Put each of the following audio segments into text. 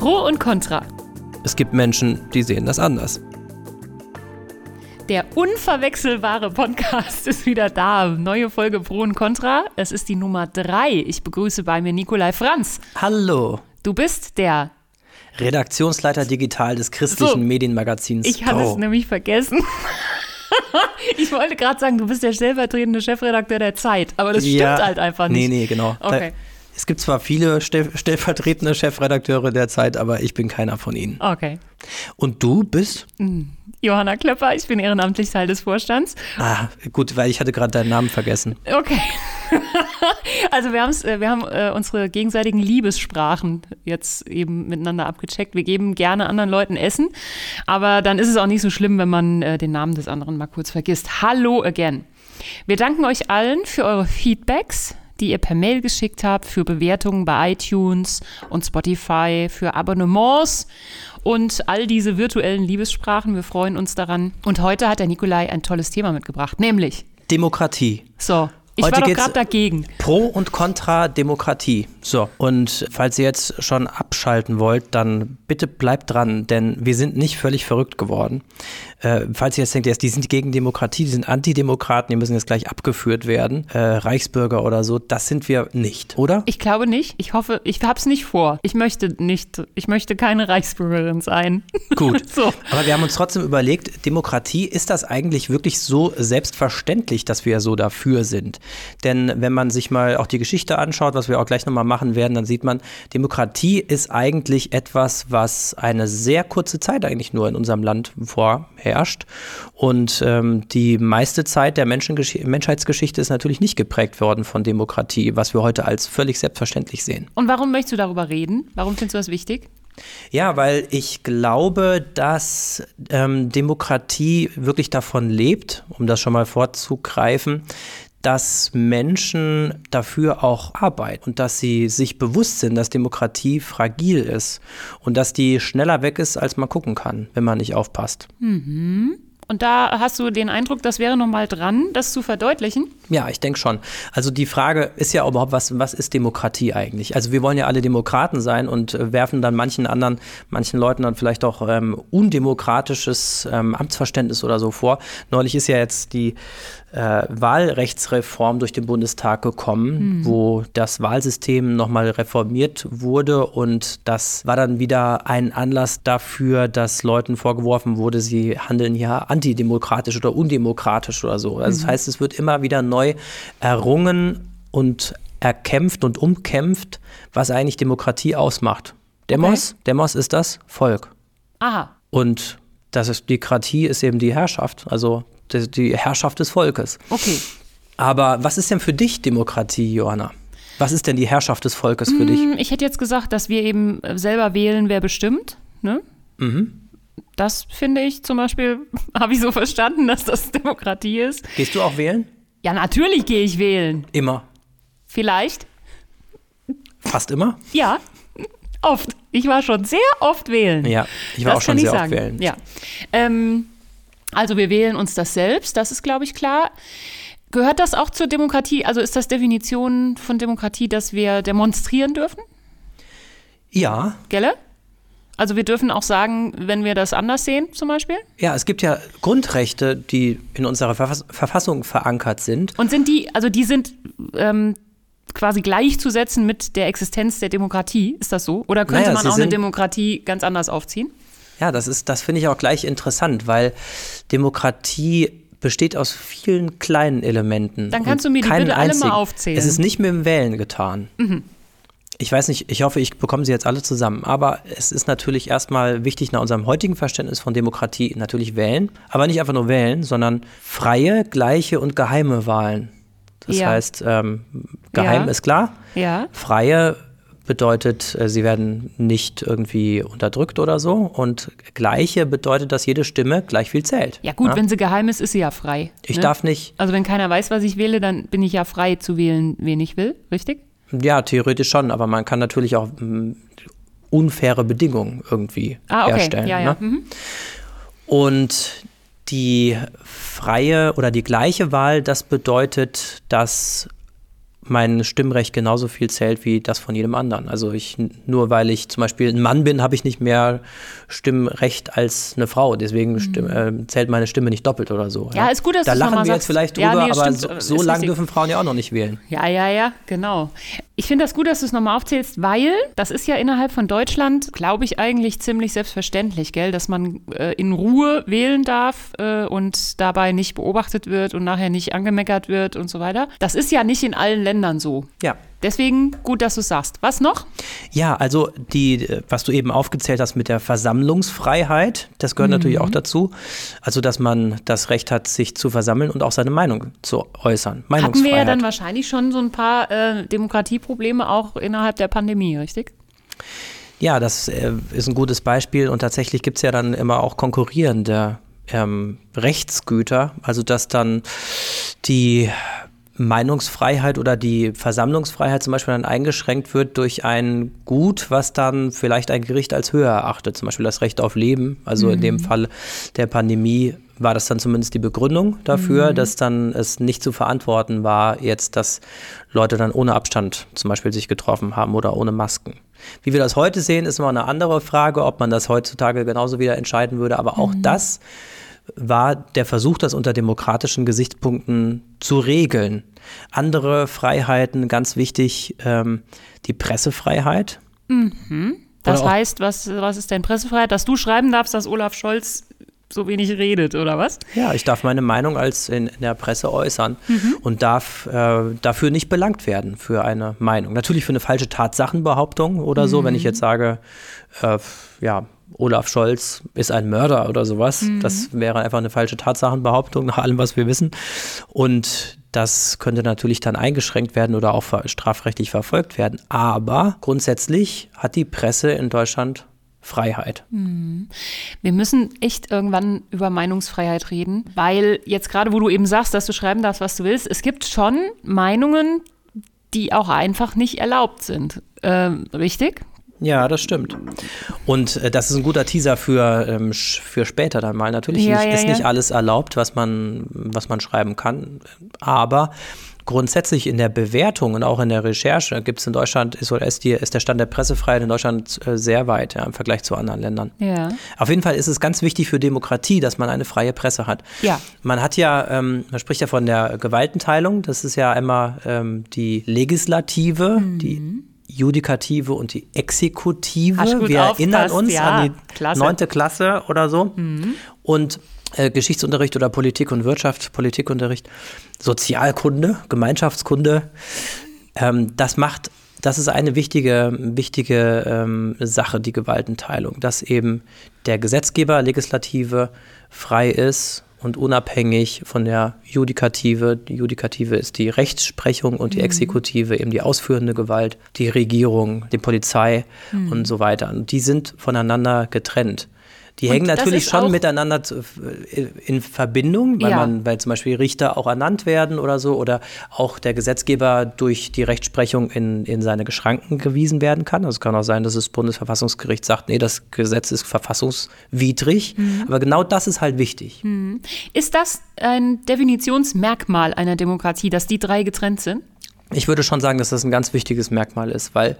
Pro und Contra. Es gibt Menschen, die sehen das anders. Der unverwechselbare Podcast ist wieder da. Neue Folge Pro und Contra. Es ist die Nummer drei. Ich begrüße bei mir Nikolai Franz. Hallo. Du bist der Redaktionsleiter Digital des christlichen So. Medienmagazins. Ich hatte Pro. es nämlich vergessen. ich wollte gerade sagen, du bist der stellvertretende Chefredakteur der Zeit, aber das stimmt Ja. halt einfach nicht. Nee, nee, genau. Okay. Es gibt zwar viele stell, stellvertretende Chefredakteure der Zeit, aber ich bin keiner von ihnen. Okay. Und du bist? Johanna Klöpper, ich bin ehrenamtlich Teil des Vorstands. Ah, gut, weil ich hatte gerade deinen Namen vergessen. Okay. also wir, haben's, äh, wir haben äh, unsere gegenseitigen Liebessprachen jetzt eben miteinander abgecheckt. Wir geben gerne anderen Leuten Essen, aber dann ist es auch nicht so schlimm, wenn man äh, den Namen des anderen mal kurz vergisst. Hallo again. Wir danken euch allen für eure Feedbacks, die ihr per Mail geschickt habt, für Bewertungen bei iTunes und Spotify, für Abonnements und all diese virtuellen Liebessprachen. Wir freuen uns daran. Und heute hat der Nikolai ein tolles Thema mitgebracht, nämlich Demokratie. so, ich Heute war doch gerade dagegen. Pro und Contra Demokratie. So, und falls ihr jetzt schon abschalten wollt, dann bitte bleibt dran, denn wir sind nicht völlig verrückt geworden. Äh, falls ihr jetzt denkt, die sind gegen Demokratie, die sind Antidemokraten, die müssen jetzt gleich abgeführt werden, äh, Reichsbürger oder so, das sind wir nicht, oder? Ich glaube nicht. Ich hoffe, ich habe es nicht vor. Ich möchte nicht, ich möchte keine Reichsbürgerin sein. Gut. So. Aber wir haben uns trotzdem überlegt, Demokratie, ist das eigentlich wirklich so selbstverständlich, dass wir so dafür sind? Denn wenn man sich mal auch die Geschichte anschaut, was wir auch gleich nochmal machen werden, dann sieht man, Demokratie ist eigentlich etwas, was eine sehr kurze Zeit eigentlich nur in unserem Land vorherrscht. Und ähm, die meiste Zeit der Menschheitsgeschichte ist natürlich nicht geprägt worden von Demokratie, was wir heute als völlig selbstverständlich sehen. Und warum möchtest du darüber reden? Warum findest du das wichtig? Ja, weil ich glaube, dass ähm, Demokratie wirklich davon lebt, um das schon mal vorzugreifen, dass Menschen dafür auch arbeiten und dass sie sich bewusst sind, dass Demokratie fragil ist und dass die schneller weg ist, als man gucken kann, wenn man nicht aufpasst. Und da hast du den Eindruck, das wäre noch mal dran, das zu verdeutlichen. Ja, ich denke schon. Also die Frage ist ja überhaupt, was, was ist Demokratie eigentlich? Also wir wollen ja alle Demokraten sein und äh, werfen dann manchen anderen, manchen Leuten dann vielleicht auch ähm, undemokratisches ähm, Amtsverständnis oder so vor. Neulich ist ja jetzt die äh, Wahlrechtsreform durch den Bundestag gekommen, wo das Wahlsystem nochmal reformiert wurde und das war dann wieder ein Anlass dafür, dass Leuten vorgeworfen wurde, sie handeln ja antidemokratisch oder undemokratisch oder so. Also das heißt, es wird immer wieder neu errungen und erkämpft und umkämpft, was eigentlich Demokratie ausmacht. Demos, Demos ist das Volk. Aha. Und das ist, Demokratie ist eben die Herrschaft, also die, die Herrschaft des Volkes. Okay. Aber was ist denn für dich Demokratie, Johanna? Was ist denn die Herrschaft des Volkes für dich? Hm, Ich hätte jetzt gesagt, dass wir eben selber wählen, wer bestimmt. Ne? Das finde ich zum Beispiel, habe ich so verstanden, dass das Demokratie ist. Gehst du auch wählen? Ja, natürlich gehe ich wählen. Immer. Vielleicht. Fast immer? Ja, oft. Ich war schon sehr oft wählen. Ja, ich war das auch schon sehr sagen. oft wählen. Ja. Ähm, also wir wählen uns das selbst, das ist, glaube ich, klar. Gehört das auch zur Demokratie? Also ist das Definition von Demokratie, dass wir demonstrieren dürfen? Ja, Gelle? Also wir dürfen auch sagen, wenn wir das anders sehen, zum Beispiel? ja, es gibt ja Grundrechte, die in unserer Verfass Verfassung verankert sind. Und sind die, also die sind ähm, quasi gleichzusetzen mit der Existenz der Demokratie, ist das so? Oder könnte Naja, man sie auch eine Demokratie ganz anders aufziehen? Ja, das ist, das finde ich auch gleich interessant, weil Demokratie besteht aus vielen kleinen Elementen. Dann kannst du mir die keinen bitte alle mal einzigen. aufzählen. Mhm. Es ist nicht mit dem Wählen getan. Ich weiß nicht, ich hoffe, ich bekomme sie jetzt alle zusammen. Aber es ist natürlich erstmal wichtig nach unserem heutigen Verständnis von Demokratie natürlich wählen. Aber nicht einfach nur wählen, sondern freie, gleiche und geheime Wahlen. Das Ja. heißt, ähm, geheim Ja. ist klar. Ja. Freie bedeutet, äh, sie werden nicht irgendwie unterdrückt oder so. Und gleiche bedeutet, dass jede Stimme gleich viel zählt. Ja gut, wenn sie geheim ist, ist sie ja frei. Ich ne? darf nicht, Also wenn keiner weiß, was ich wähle, dann bin ich ja frei zu wählen, wen ich will, richtig? ja, theoretisch schon, aber man kann natürlich auch mm, unfaire Bedingungen irgendwie Ah, okay. herstellen. ja, ja. Ne? Mhm. Und die freie oder die gleiche Wahl, das bedeutet, dass mein Stimmrecht genauso viel zählt wie das von jedem anderen. Also ich, nur weil ich zum Beispiel ein Mann bin, habe ich nicht mehr Stimmrecht als eine Frau. Deswegen mhm. stimm, äh, zählt meine Stimme nicht doppelt oder so. Ja, ja. ist gut, dass Da lachen wir jetzt sagst. vielleicht drüber, ja, nee, aber stimmt, so, so lange dürfen Frauen ja auch noch nicht wählen. Ja, ja, ja, genau. Ich finde das gut, dass du es nochmal aufzählst, weil das ist ja innerhalb von Deutschland, glaube ich, eigentlich ziemlich selbstverständlich, gell, dass man äh, in Ruhe wählen darf äh, und dabei nicht beobachtet wird und nachher nicht angemeckert wird und so weiter. Das ist ja nicht in allen Ländern so. Ja. Deswegen gut, dass du sagst. Was noch? Ja, also die, was du eben aufgezählt hast mit der Versammlungsfreiheit, das gehört mhm. natürlich auch dazu. Also, dass man das Recht hat, sich zu versammeln und auch seine Meinung zu äußern. Hatten wir ja dann wahrscheinlich schon so ein paar äh, Demokratieprobleme auch innerhalb der Pandemie, richtig? Ja, das äh, ist ein gutes Beispiel und tatsächlich gibt es ja dann immer auch konkurrierende ähm, Rechtsgüter, also dass dann die Meinungsfreiheit oder die Versammlungsfreiheit zum Beispiel dann eingeschränkt wird durch ein Gut, was dann vielleicht ein Gericht als höher erachtet, zum Beispiel das Recht auf Leben. Also mhm. in dem mhm. Fall der Pandemie war das dann zumindest die Begründung dafür, mhm. dass dann es nicht zu verantworten war, jetzt, dass Leute dann ohne Abstand zum Beispiel sich getroffen haben oder ohne Masken. Wie wir das heute sehen, ist immer eine andere Frage, ob man das heutzutage genauso wieder entscheiden würde. Aber auch mhm. das war der Versuch, das unter demokratischen Gesichtspunkten zu regeln. Andere Freiheiten, ganz wichtig, ähm, die Pressefreiheit. Mhm. Das heißt, was, was ist denn Pressefreiheit? Dass du schreiben darfst, dass Olaf Scholz so wenig redet, oder was? Ja, ich darf meine Meinung als in, in der Presse äußern mhm. und darf äh, dafür nicht belangt werden für eine Meinung. Natürlich für eine falsche Tatsachenbehauptung oder so, wenn ich mhm. jetzt sage, äh, ja, Olaf Scholz ist ein Mörder oder sowas. Mhm. Das wäre einfach eine falsche Tatsachenbehauptung nach allem, was wir wissen. Und das könnte natürlich dann eingeschränkt werden oder auch strafrechtlich verfolgt werden. Aber grundsätzlich hat die Presse in Deutschland Freiheit. Mhm. Wir müssen echt irgendwann über Meinungsfreiheit reden, weil jetzt gerade, wo du eben sagst, dass du schreiben darfst, was du willst, es gibt schon Meinungen, die auch einfach nicht erlaubt sind. Ähm, richtig? Ja, das stimmt. Und äh, das ist ein guter Teaser für, ähm, für später dann mal. Natürlich ja, nicht, ja, ist ja. nicht alles erlaubt, was man, was man schreiben kann. Aber grundsätzlich in der Bewertung und auch in der Recherche gibt es in Deutschland, ist, ist, die, ist der Stand der Pressefreiheit in Deutschland äh, sehr weit ja, im Vergleich zu anderen Ländern. Ja. Auf jeden Fall ist es ganz wichtig für Demokratie, dass man eine freie Presse hat. Ja. Man hat ja, ähm, man spricht ja von der Gewaltenteilung, das ist ja einmal ähm, die Legislative, mhm. die Judikative und die Exekutive. Wir erinnern uns ja, an die neunte Klasse oder so. Mhm. Und äh, Geschichtsunterricht oder Politik und Wirtschaft, Politikunterricht, Sozialkunde, Gemeinschaftskunde. Ähm, das macht, das ist eine wichtige, wichtige ähm, Sache, die Gewaltenteilung, dass eben der Gesetzgeber, Legislative frei ist und unabhängig von der Judikative. Die Judikative ist die Rechtsprechung und die mhm. Exekutive eben die ausführende Gewalt, die Regierung, die Polizei mhm. und so weiter. Und die sind voneinander getrennt. Die und hängen natürlich schon miteinander äh, in Verbindung, weil, ja. man, weil zum Beispiel Richter auch ernannt werden oder so oder auch der Gesetzgeber durch die Rechtsprechung in, in seine Geschranken gewiesen werden kann. Also es kann auch sein, dass das Bundesverfassungsgericht sagt, nee, das Gesetz ist verfassungswidrig. Mhm. Aber genau das ist halt wichtig. Mhm. Ist das ein Definitionsmerkmal einer Demokratie, dass die drei getrennt sind? Ich würde schon sagen, dass das ein ganz wichtiges Merkmal ist, weil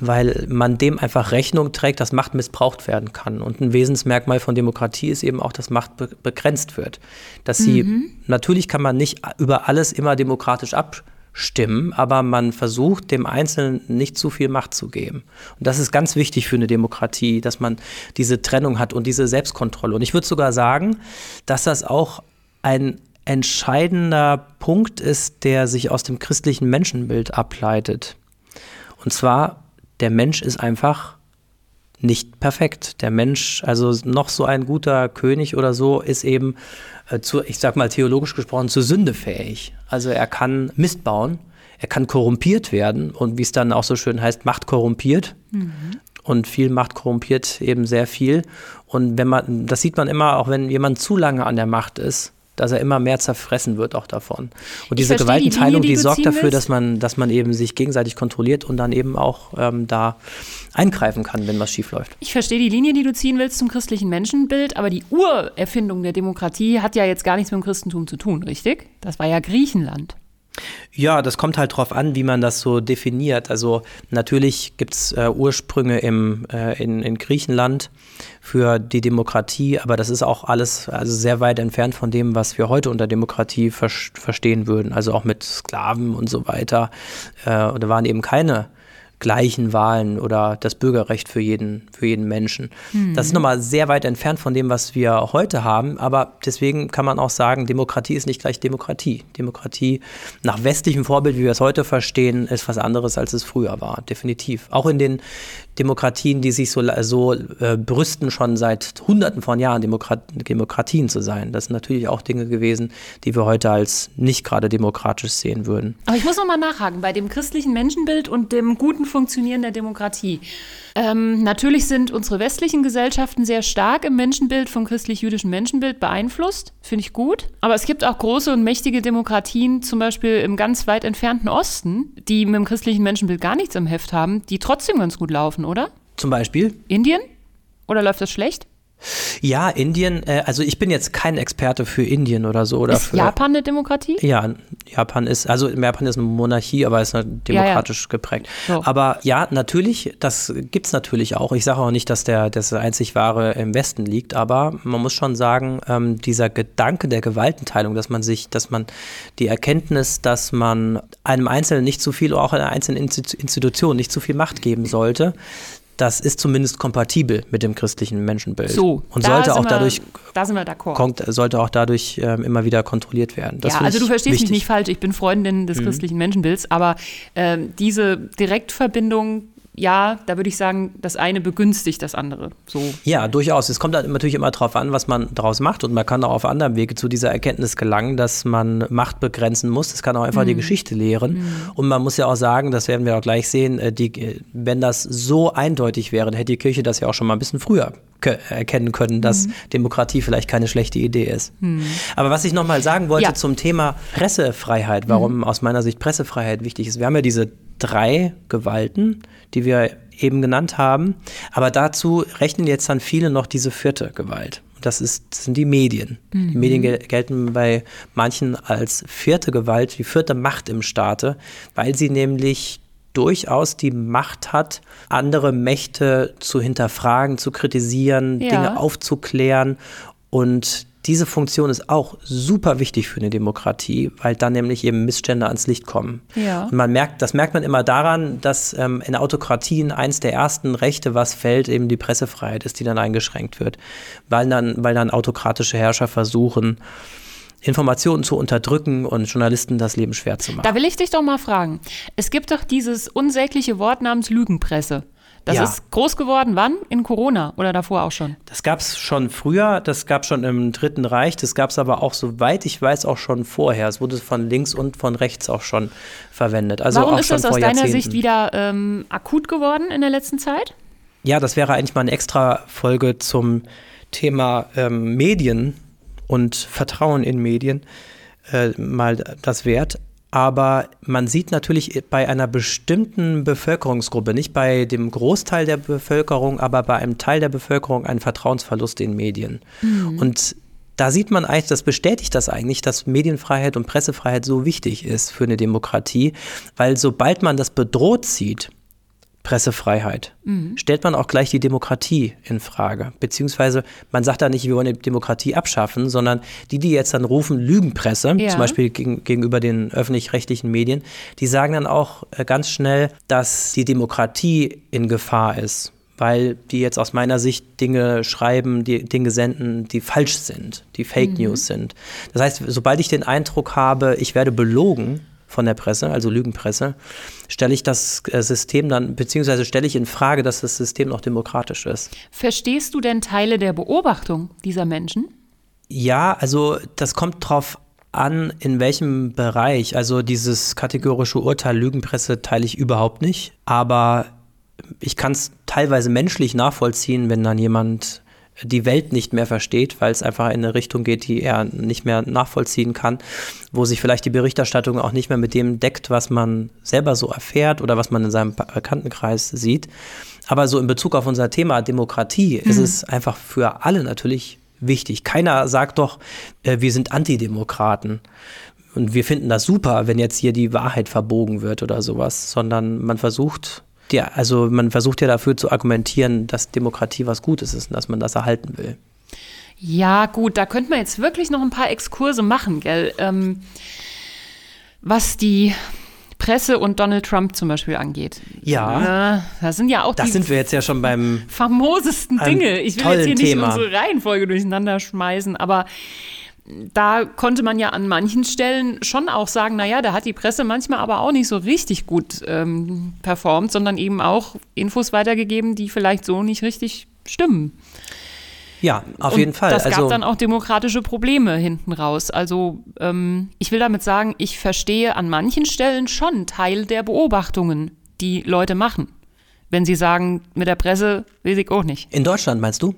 weil man dem einfach Rechnung trägt, dass Macht missbraucht werden kann. Und ein Wesensmerkmal von Demokratie ist eben auch, dass Macht be begrenzt wird. Dass sie, mhm. natürlich kann man nicht über alles immer demokratisch abstimmen, aber man versucht, dem Einzelnen nicht zu viel Macht zu geben. Und das ist ganz wichtig für eine Demokratie, dass man diese Trennung hat und diese Selbstkontrolle. Und ich würde sogar sagen, dass das auch ein entscheidender Punkt ist, der sich aus dem christlichen Menschenbild ableitet. Und zwar der Mensch ist einfach nicht perfekt. Der Mensch, also noch so ein guter König oder so, ist eben äh, zu, ich sag mal theologisch gesprochen, zur Sünde fähig. Also er kann Mist bauen, er kann korrumpiert werden und wie es dann auch so schön heißt, Macht korrumpiert. Mhm. Und viel Macht korrumpiert eben sehr viel. Und wenn man, das sieht man immer, auch wenn jemand zu lange an der Macht ist, dass er immer mehr zerfressen wird auch davon. Und diese Gewaltenteilung, die, die, die sorgt dafür, dass man, dass man eben sich gegenseitig kontrolliert und dann eben auch ähm, da eingreifen kann, wenn was schief läuft. Ich verstehe die Linie, die du ziehen willst zum christlichen Menschenbild, aber die Urerfindung der Demokratie hat ja jetzt gar nichts mit dem Christentum zu tun, richtig? Das war ja Griechenland. Ja, das kommt halt drauf an, wie man das so definiert. Also natürlich gibt es äh, Ursprünge im, äh, in, in Griechenland für die Demokratie, aber das ist auch alles also sehr weit entfernt von dem, was wir heute unter Demokratie ver verstehen würden. Also auch mit Sklaven und so weiter. Äh, da waren eben keine gleichen Wahlen oder das Bürgerrecht für jeden, für jeden Menschen. Mhm. Das ist nochmal sehr weit entfernt von dem, was wir heute haben, aber deswegen kann man auch sagen, Demokratie ist nicht gleich Demokratie. Demokratie nach westlichem Vorbild, wie wir es heute verstehen, ist was anderes, als es früher war, definitiv. Auch in den Demokratien, die sich so, so äh, brüsten, schon seit Hunderten von Jahren Demokrat Demokratien zu sein. Das sind natürlich auch Dinge gewesen, die wir heute als nicht gerade demokratisch sehen würden. Aber ich muss noch mal nachhaken bei dem christlichen Menschenbild und dem guten Funktionieren der Demokratie. Ähm, natürlich sind unsere westlichen Gesellschaften sehr stark im Menschenbild vom christlich-jüdischen Menschenbild beeinflusst. Finde ich gut. Aber es gibt auch große und mächtige Demokratien, zum Beispiel im ganz weit entfernten Osten, die mit dem christlichen Menschenbild gar nichts im Heft haben, die trotzdem ganz gut laufen, oder? Zum Beispiel? Indien? Oder läuft das schlecht? Ja, Indien, äh, also ich bin jetzt kein Experte für Indien oder so. Oder ist für, Japan eine Demokratie? Ja, Japan ist, also Japan ist eine Monarchie, aber ist demokratisch ja, ja. geprägt. So. Aber ja, natürlich, das gibt es natürlich auch. Ich sage auch nicht, dass der das einzig wahre im Westen liegt, aber man muss schon sagen, ähm, dieser Gedanke der Gewaltenteilung, dass man sich, dass man die Erkenntnis, dass man einem Einzelnen nicht zu viel, auch einer einzelnen Institution nicht zu viel Macht geben sollte, das ist zumindest kompatibel mit dem christlichen Menschenbild. So, und sollte auch dadurch, da wir d'accord. sollte auch dadurch ähm, immer wieder kontrolliert werden. Das ja, also du verstehst wichtig. mich nicht falsch, ich bin Freundin des mhm. christlichen Menschenbilds, aber ähm, diese Direktverbindung ja, da würde ich sagen, das eine begünstigt das andere. So. Ja, durchaus. Es kommt natürlich immer darauf an, was man daraus macht. Und man kann auch auf anderem Wege zu dieser Erkenntnis gelangen, dass man Macht begrenzen muss. Das kann auch einfach mhm. die Geschichte lehren. Mhm. Und man muss ja auch sagen, das werden wir auch gleich sehen, äh, die, wenn das so eindeutig wäre, hätte die Kirche das ja auch schon mal ein bisschen früher erkennen können, dass mhm. Demokratie vielleicht keine schlechte Idee ist. Mhm. Aber was ich nochmal sagen wollte ja. zum Thema Pressefreiheit, warum mhm. aus meiner Sicht Pressefreiheit wichtig ist. Wir haben ja diese drei Gewalten, die wir eben genannt haben. Aber dazu rechnen jetzt dann viele noch diese vierte Gewalt. Das, ist, das sind die Medien. Mhm. Die Medien gel gelten bei manchen als vierte Gewalt, die vierte Macht im Staate, weil sie nämlich durchaus die Macht hat, andere Mächte zu hinterfragen, zu kritisieren, ja. Dinge aufzuklären und diese Funktion ist auch super wichtig für eine Demokratie, weil dann nämlich eben Missstände ans Licht kommen. Ja. Und man merkt, das merkt man immer daran, dass ähm, in Autokratien eins der ersten Rechte, was fällt, eben die Pressefreiheit ist, die dann eingeschränkt wird, weil dann, weil dann autokratische Herrscher versuchen, Informationen zu unterdrücken und Journalisten das Leben schwer zu machen. Da will ich dich doch mal fragen. Es gibt doch dieses unsägliche Wort namens Lügenpresse. Das ja. ist groß geworden, wann? In Corona oder davor auch schon? Das gab es schon früher, das gab es schon im Dritten Reich, das gab es aber auch, soweit ich weiß, auch schon vorher. Es wurde von links und von rechts auch schon verwendet. Also Warum auch ist das aus deiner Sicht wieder ähm, akut geworden in der letzten Zeit? Ja, das wäre eigentlich mal eine extra Folge zum Thema ähm, Medien und Vertrauen in Medien äh, mal das wert. Aber man sieht natürlich bei einer bestimmten Bevölkerungsgruppe, nicht bei dem Großteil der Bevölkerung, aber bei einem Teil der Bevölkerung einen Vertrauensverlust in Medien. Mhm. Und da sieht man eigentlich, das bestätigt das eigentlich, dass Medienfreiheit und Pressefreiheit so wichtig ist für eine Demokratie, weil sobald man das bedroht sieht, Pressefreiheit, mhm. stellt man auch gleich die Demokratie in Frage. Beziehungsweise man sagt da nicht, wir wollen die Demokratie abschaffen, sondern die, die jetzt dann rufen, Lügenpresse, ja. zum Beispiel gegen, gegenüber den öffentlich-rechtlichen Medien, die sagen dann auch äh, ganz schnell, dass die Demokratie in Gefahr ist weil die jetzt aus meiner Sicht Dinge schreiben, die Dinge senden, die falsch sind, die Fake mhm. News sind. Das heißt, sobald ich den Eindruck habe, ich werde belogen, von der Presse, also Lügenpresse, stelle ich das äh, System dann, beziehungsweise stelle ich in Frage, dass das System noch demokratisch ist. Verstehst du denn Teile der Beobachtung dieser Menschen? Ja, also das kommt drauf an, in welchem Bereich. Also dieses kategorische Urteil Lügenpresse teile ich überhaupt nicht, aber ich kann es teilweise menschlich nachvollziehen, wenn dann jemand die Welt nicht mehr versteht, weil es einfach in eine Richtung geht, die er nicht mehr nachvollziehen kann, wo sich vielleicht die Berichterstattung auch nicht mehr mit dem deckt, was man selber so erfährt oder was man in seinem Bekanntenkreis sieht. Aber so in Bezug auf unser Thema Demokratie mhm. ist es einfach für alle natürlich wichtig. Keiner sagt doch, äh, wir sind Antidemokraten und wir finden das super, wenn jetzt hier die Wahrheit verbogen wird oder sowas, sondern man versucht, ja, also man versucht ja dafür zu argumentieren, dass Demokratie was Gutes ist und dass man das erhalten will. Ja, gut, da könnte man jetzt wirklich noch ein paar Exkurse machen, gell? Ähm, was die Presse und Donald Trump zum Beispiel angeht. Ja. Äh, das sind ja auch das die sind wir jetzt ja schon beim famosesten Dinge. Ich will jetzt hier nicht Thema. unsere Reihenfolge durcheinander schmeißen, aber da konnte man ja an manchen Stellen schon auch sagen, naja, da hat die Presse manchmal aber auch nicht so richtig gut ähm, performt, sondern eben auch Infos weitergegeben, die vielleicht so nicht richtig stimmen. Ja, auf Und jeden Fall. Das gab also, dann auch demokratische Probleme hinten raus. Also ähm, ich will damit sagen, ich verstehe an manchen Stellen schon Teil der Beobachtungen, die Leute machen. Wenn sie sagen, mit der Presse weiß ich auch nicht. in Deutschland meinst du?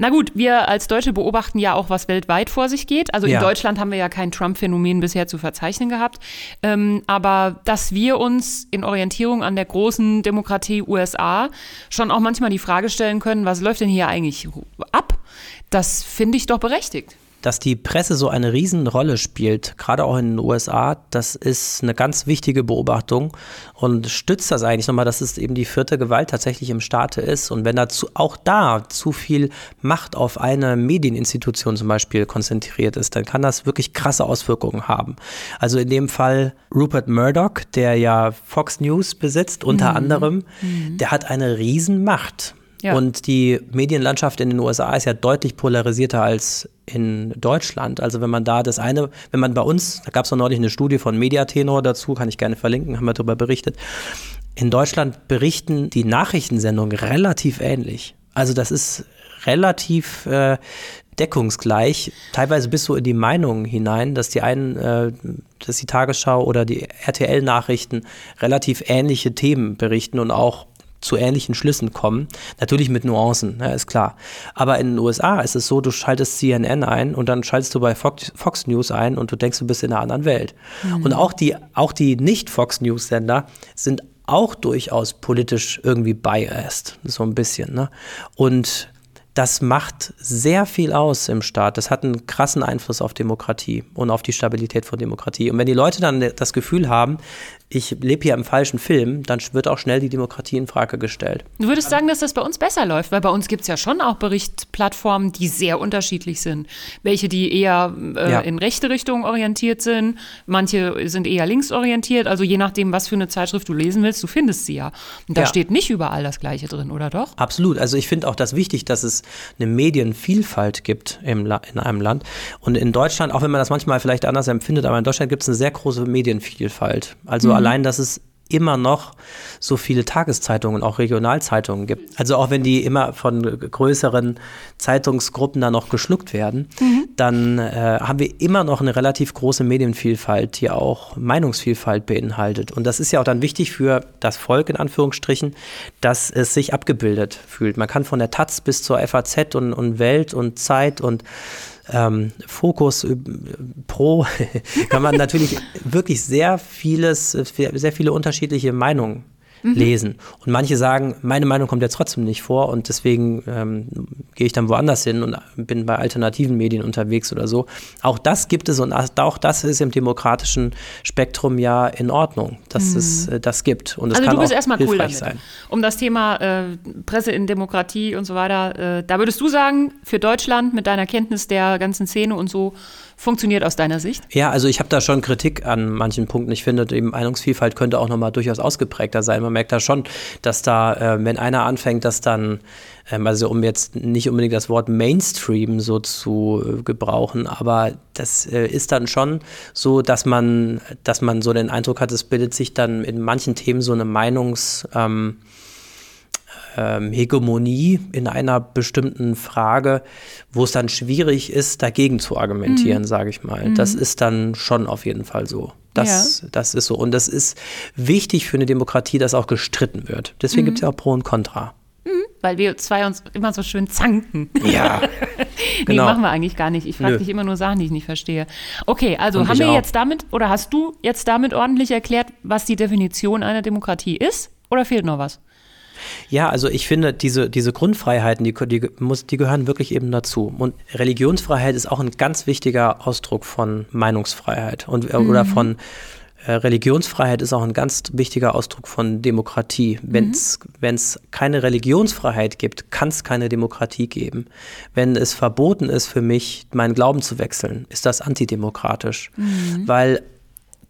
Na gut, wir als Deutsche beobachten ja auch, was weltweit vor sich geht. Also Ja. in Deutschland haben wir ja kein Trump-Phänomen bisher zu verzeichnen gehabt. Ähm, aber dass wir uns in Orientierung an der großen Demokratie USA schon auch manchmal die Frage stellen können, was läuft denn hier eigentlich ab? Das finde ich doch berechtigt. Dass die Presse so eine Riesenrolle spielt, gerade auch in den USA, das ist eine ganz wichtige Beobachtung und stützt das eigentlich nochmal, dass es eben die vierte Gewalt tatsächlich im Staate ist. Und wenn da zu, auch da zu viel Macht auf eine Medieninstitution zum Beispiel konzentriert ist, dann kann das wirklich krasse Auswirkungen haben. Also in dem Fall Rupert Murdoch, der ja Fox News besitzt, unter anderem, der hat eine Riesenmacht. Ja. Und die Medienlandschaft in den USA ist ja deutlich polarisierter als in Deutschland. Also wenn man da das eine, wenn man bei uns, da gab es noch neulich eine Studie von Mediatenor dazu, kann ich gerne verlinken, haben wir darüber berichtet. In Deutschland berichten die Nachrichtensendungen relativ ähnlich. Also das ist relativ äh, deckungsgleich, teilweise bis so in die Meinungen hinein, dass die einen, äh, dass die Tagesschau oder die RTL-Nachrichten relativ ähnliche Themen berichten und auch zu ähnlichen Schlüssen kommen. Natürlich mit Nuancen, ja, ist klar. Aber in den USA ist es so, du schaltest CNN ein und dann schaltest du bei Fox, Fox News ein und du denkst, du bist in einer anderen Welt. Und auch die, auch die nicht-Fox News-Sender sind auch durchaus politisch irgendwie biased, so ein bisschen. Ne? Und das macht sehr viel aus im Staat. Das hat einen krassen Einfluss auf Demokratie und auf die Stabilität von Demokratie. Und wenn die Leute dann das Gefühl haben, ich lebe hier im falschen Film, dann wird auch schnell die Demokratie in Frage gestellt. Du würdest sagen, dass das bei uns besser läuft, weil bei uns gibt es ja schon auch Berichtplattformen, die sehr unterschiedlich sind. Welche, die eher äh, Ja. in rechte Richtung orientiert sind, manche sind eher linksorientiert. Also je nachdem, was für eine Zeitschrift du lesen willst, du findest sie ja. Und da Ja. steht nicht überall das Gleiche drin, oder doch? Absolut. Also ich finde auch das wichtig, dass es eine Medienvielfalt gibt im La in einem Land. Und in Deutschland, auch wenn man das manchmal vielleicht anders empfindet, aber in Deutschland gibt es eine sehr große Medienvielfalt. Also allein, dass es immer noch so viele Tageszeitungen, auch Regionalzeitungen gibt. Also auch wenn die immer von größeren Zeitungsgruppen dann noch geschluckt werden, dann äh, haben wir immer noch eine relativ große Medienvielfalt, die auch Meinungsvielfalt beinhaltet. Und das ist ja auch dann wichtig für das Volk in Anführungsstrichen, dass es sich abgebildet fühlt. Man kann von der Taz bis zur FAZ und, und Welt und Zeit und ähm, Fokus äh, Pro kann man natürlich wirklich sehr vieles, äh, sehr viele unterschiedliche Meinungen lesen. Und manche sagen, meine Meinung kommt jetzt trotzdem nicht vor und deswegen ähm, gehe ich dann woanders hin und bin bei alternativen Medien unterwegs oder so. Auch das gibt es und auch das ist im demokratischen Spektrum ja in Ordnung, dass es äh, das gibt. Und es Also kann du bist auch erstmal cool hilfreich damit. sein. Um das Thema äh, Presse in Demokratie und so weiter, äh, da würdest du sagen, für Deutschland mit deiner Kenntnis der ganzen Szene und so, funktioniert aus deiner Sicht? Ja, also ich habe da schon Kritik an manchen Punkten. Ich finde, die Meinungsvielfalt könnte auch nochmal durchaus ausgeprägter sein. Man merkt da schon, dass da, äh, wenn einer anfängt, das dann, ähm, also um jetzt nicht unbedingt das Wort Mainstream so zu äh, gebrauchen, aber das äh, ist dann schon so, dass man, dass man so den Eindruck hat, es bildet sich dann in manchen Themen so eine Meinungs... Ähm, ähm, Hegemonie in einer bestimmten Frage, wo es dann schwierig ist, dagegen zu argumentieren, sage ich mal. Das ist dann schon auf jeden Fall so. Das, das ist so. Und das ist wichtig für eine Demokratie, dass auch gestritten wird. Deswegen gibt es ja auch Pro und Contra. Weil wir zwei uns immer so schön zanken. Ja, Nee, Genau. machen wir eigentlich gar nicht. Ich frage dich immer nur Sachen, die ich nicht verstehe. Okay, also Und haben wir auch. jetzt damit, oder hast du jetzt damit ordentlich erklärt, was die Definition einer Demokratie ist? Oder fehlt noch was? Ja, also ich finde, diese, diese Grundfreiheiten, die, die, muss, die gehören wirklich eben dazu. Und Religionsfreiheit ist auch ein ganz wichtiger Ausdruck von Meinungsfreiheit und, mhm. oder von äh, Religionsfreiheit ist auch ein ganz wichtiger Ausdruck von Demokratie. Wenn es mhm. keine Religionsfreiheit gibt, kann es keine Demokratie geben. Wenn es verboten ist für mich, meinen Glauben zu wechseln, ist das antidemokratisch. Mhm. Weil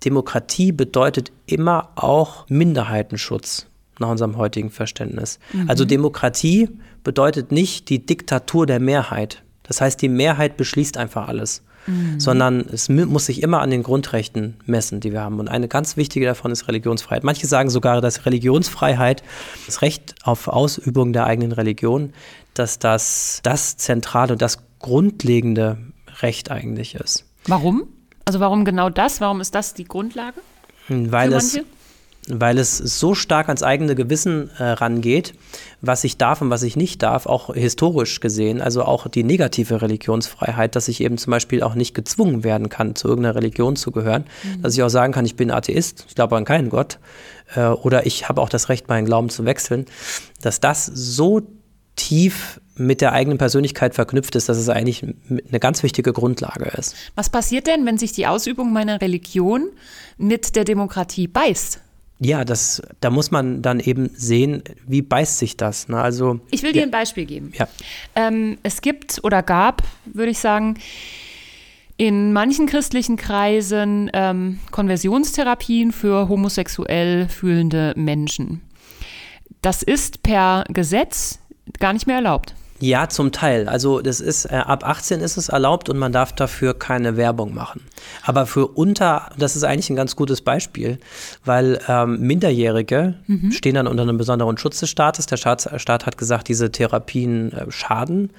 Demokratie bedeutet immer auch Minderheitenschutz nach unserem heutigen Verständnis. Mhm. Also Demokratie bedeutet nicht die Diktatur der Mehrheit. Das heißt, die Mehrheit beschließt einfach alles. Mhm. sondern es muss sich immer an den Grundrechten messen, die wir haben. Und eine ganz wichtige davon ist Religionsfreiheit. Manche sagen sogar, dass Religionsfreiheit, das Recht auf Ausübung der eigenen Religion, dass das das zentrale und das grundlegende Recht eigentlich ist. Warum? Also warum genau das? Warum ist das die Grundlage? Weil es weil es so stark ans eigene Gewissen äh, rangeht, was ich darf und was ich nicht darf, auch historisch gesehen, also auch die negative Religionsfreiheit, dass ich eben zum Beispiel auch nicht gezwungen werden kann, zu irgendeiner Religion zu gehören, mhm. dass ich auch sagen kann, ich bin Atheist, ich glaube an keinen Gott, äh, oder ich habe auch das Recht, meinen Glauben zu wechseln, dass das so tief mit der eigenen Persönlichkeit verknüpft ist, dass es eigentlich eine ganz wichtige Grundlage ist. Was passiert denn, wenn sich die Ausübung meiner Religion mit der Demokratie beißt? Ja, das, da muss man dann eben sehen, wie beißt sich das. Ne? Also, ich will dir ja. ein Beispiel geben. Ja. Ähm, es gibt oder gab, würde ich sagen, in manchen christlichen Kreisen ähm, Konversionstherapien für homosexuell fühlende Menschen. Das ist per Gesetz gar nicht mehr erlaubt. Ja, zum Teil. Also das ist äh, ab 18 ist es erlaubt und man darf dafür keine Werbung machen. Aber für unter, das ist eigentlich ein ganz gutes Beispiel, weil ähm, Minderjährige mhm. stehen dann unter einem besonderen Schutz des Staates. Der Staat, Staat hat gesagt, diese Therapien äh, schaden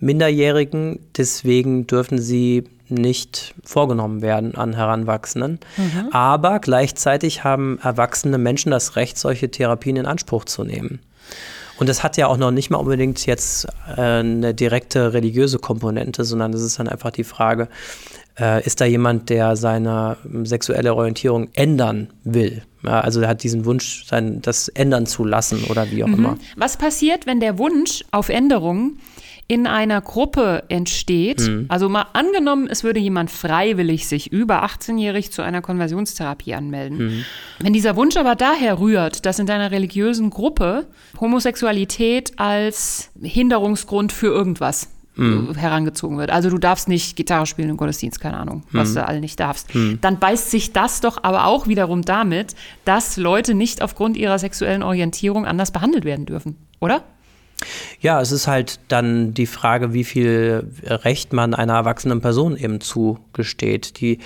Minderjährigen, deswegen dürfen sie nicht vorgenommen werden an Heranwachsenden. Mhm. Aber gleichzeitig haben erwachsene Menschen das Recht, solche Therapien in Anspruch zu nehmen. Und das hat ja auch noch nicht mal unbedingt jetzt äh, eine direkte religiöse Komponente, sondern das ist dann einfach die Frage, äh, ist da jemand, der seine sexuelle Orientierung ändern will? Ja, also er hat diesen Wunsch, sein, das ändern zu lassen oder wie auch mhm. immer. Was passiert, wenn der Wunsch auf Änderung in einer Gruppe entsteht, mhm. also mal angenommen, es würde jemand freiwillig sich über 18-jährig zu einer Konversionstherapie anmelden. Mhm. Wenn dieser Wunsch aber daher rührt, dass in deiner religiösen Gruppe Homosexualität als Hinderungsgrund für irgendwas mhm. herangezogen wird. Also du darfst nicht Gitarre spielen im Gottesdienst, keine Ahnung, was mhm. du alle nicht darfst. Mhm. Dann beißt sich das doch aber auch wiederum damit, dass Leute nicht aufgrund ihrer sexuellen Orientierung anders behandelt werden dürfen, oder? Ja, es ist halt dann die Frage, wie viel Recht man einer erwachsenen Person eben zugesteht. Die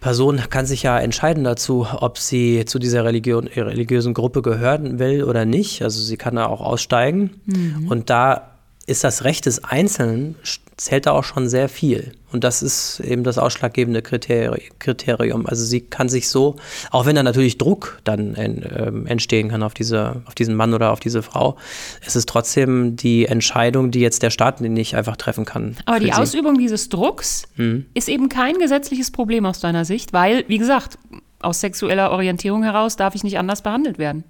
Person kann sich ja entscheiden dazu, ob sie zu dieser Religion, religiösen Gruppe gehören will oder nicht. Also sie kann da auch aussteigen. Mhm. Und da ist das Recht des Einzelnen zählt da auch schon sehr viel. Und das ist eben das ausschlaggebende Kriterium. Also sie kann sich so, auch wenn da natürlich Druck dann ähm, entstehen kann auf, diese, auf diesen Mann oder auf diese Frau, es ist trotzdem die Entscheidung, die jetzt der Staat nicht einfach treffen kann. Aber die sie. Ausübung dieses Drucks hm. ist eben kein gesetzliches Problem aus deiner Sicht, weil, wie gesagt, aus sexueller Orientierung heraus darf ich nicht anders behandelt werden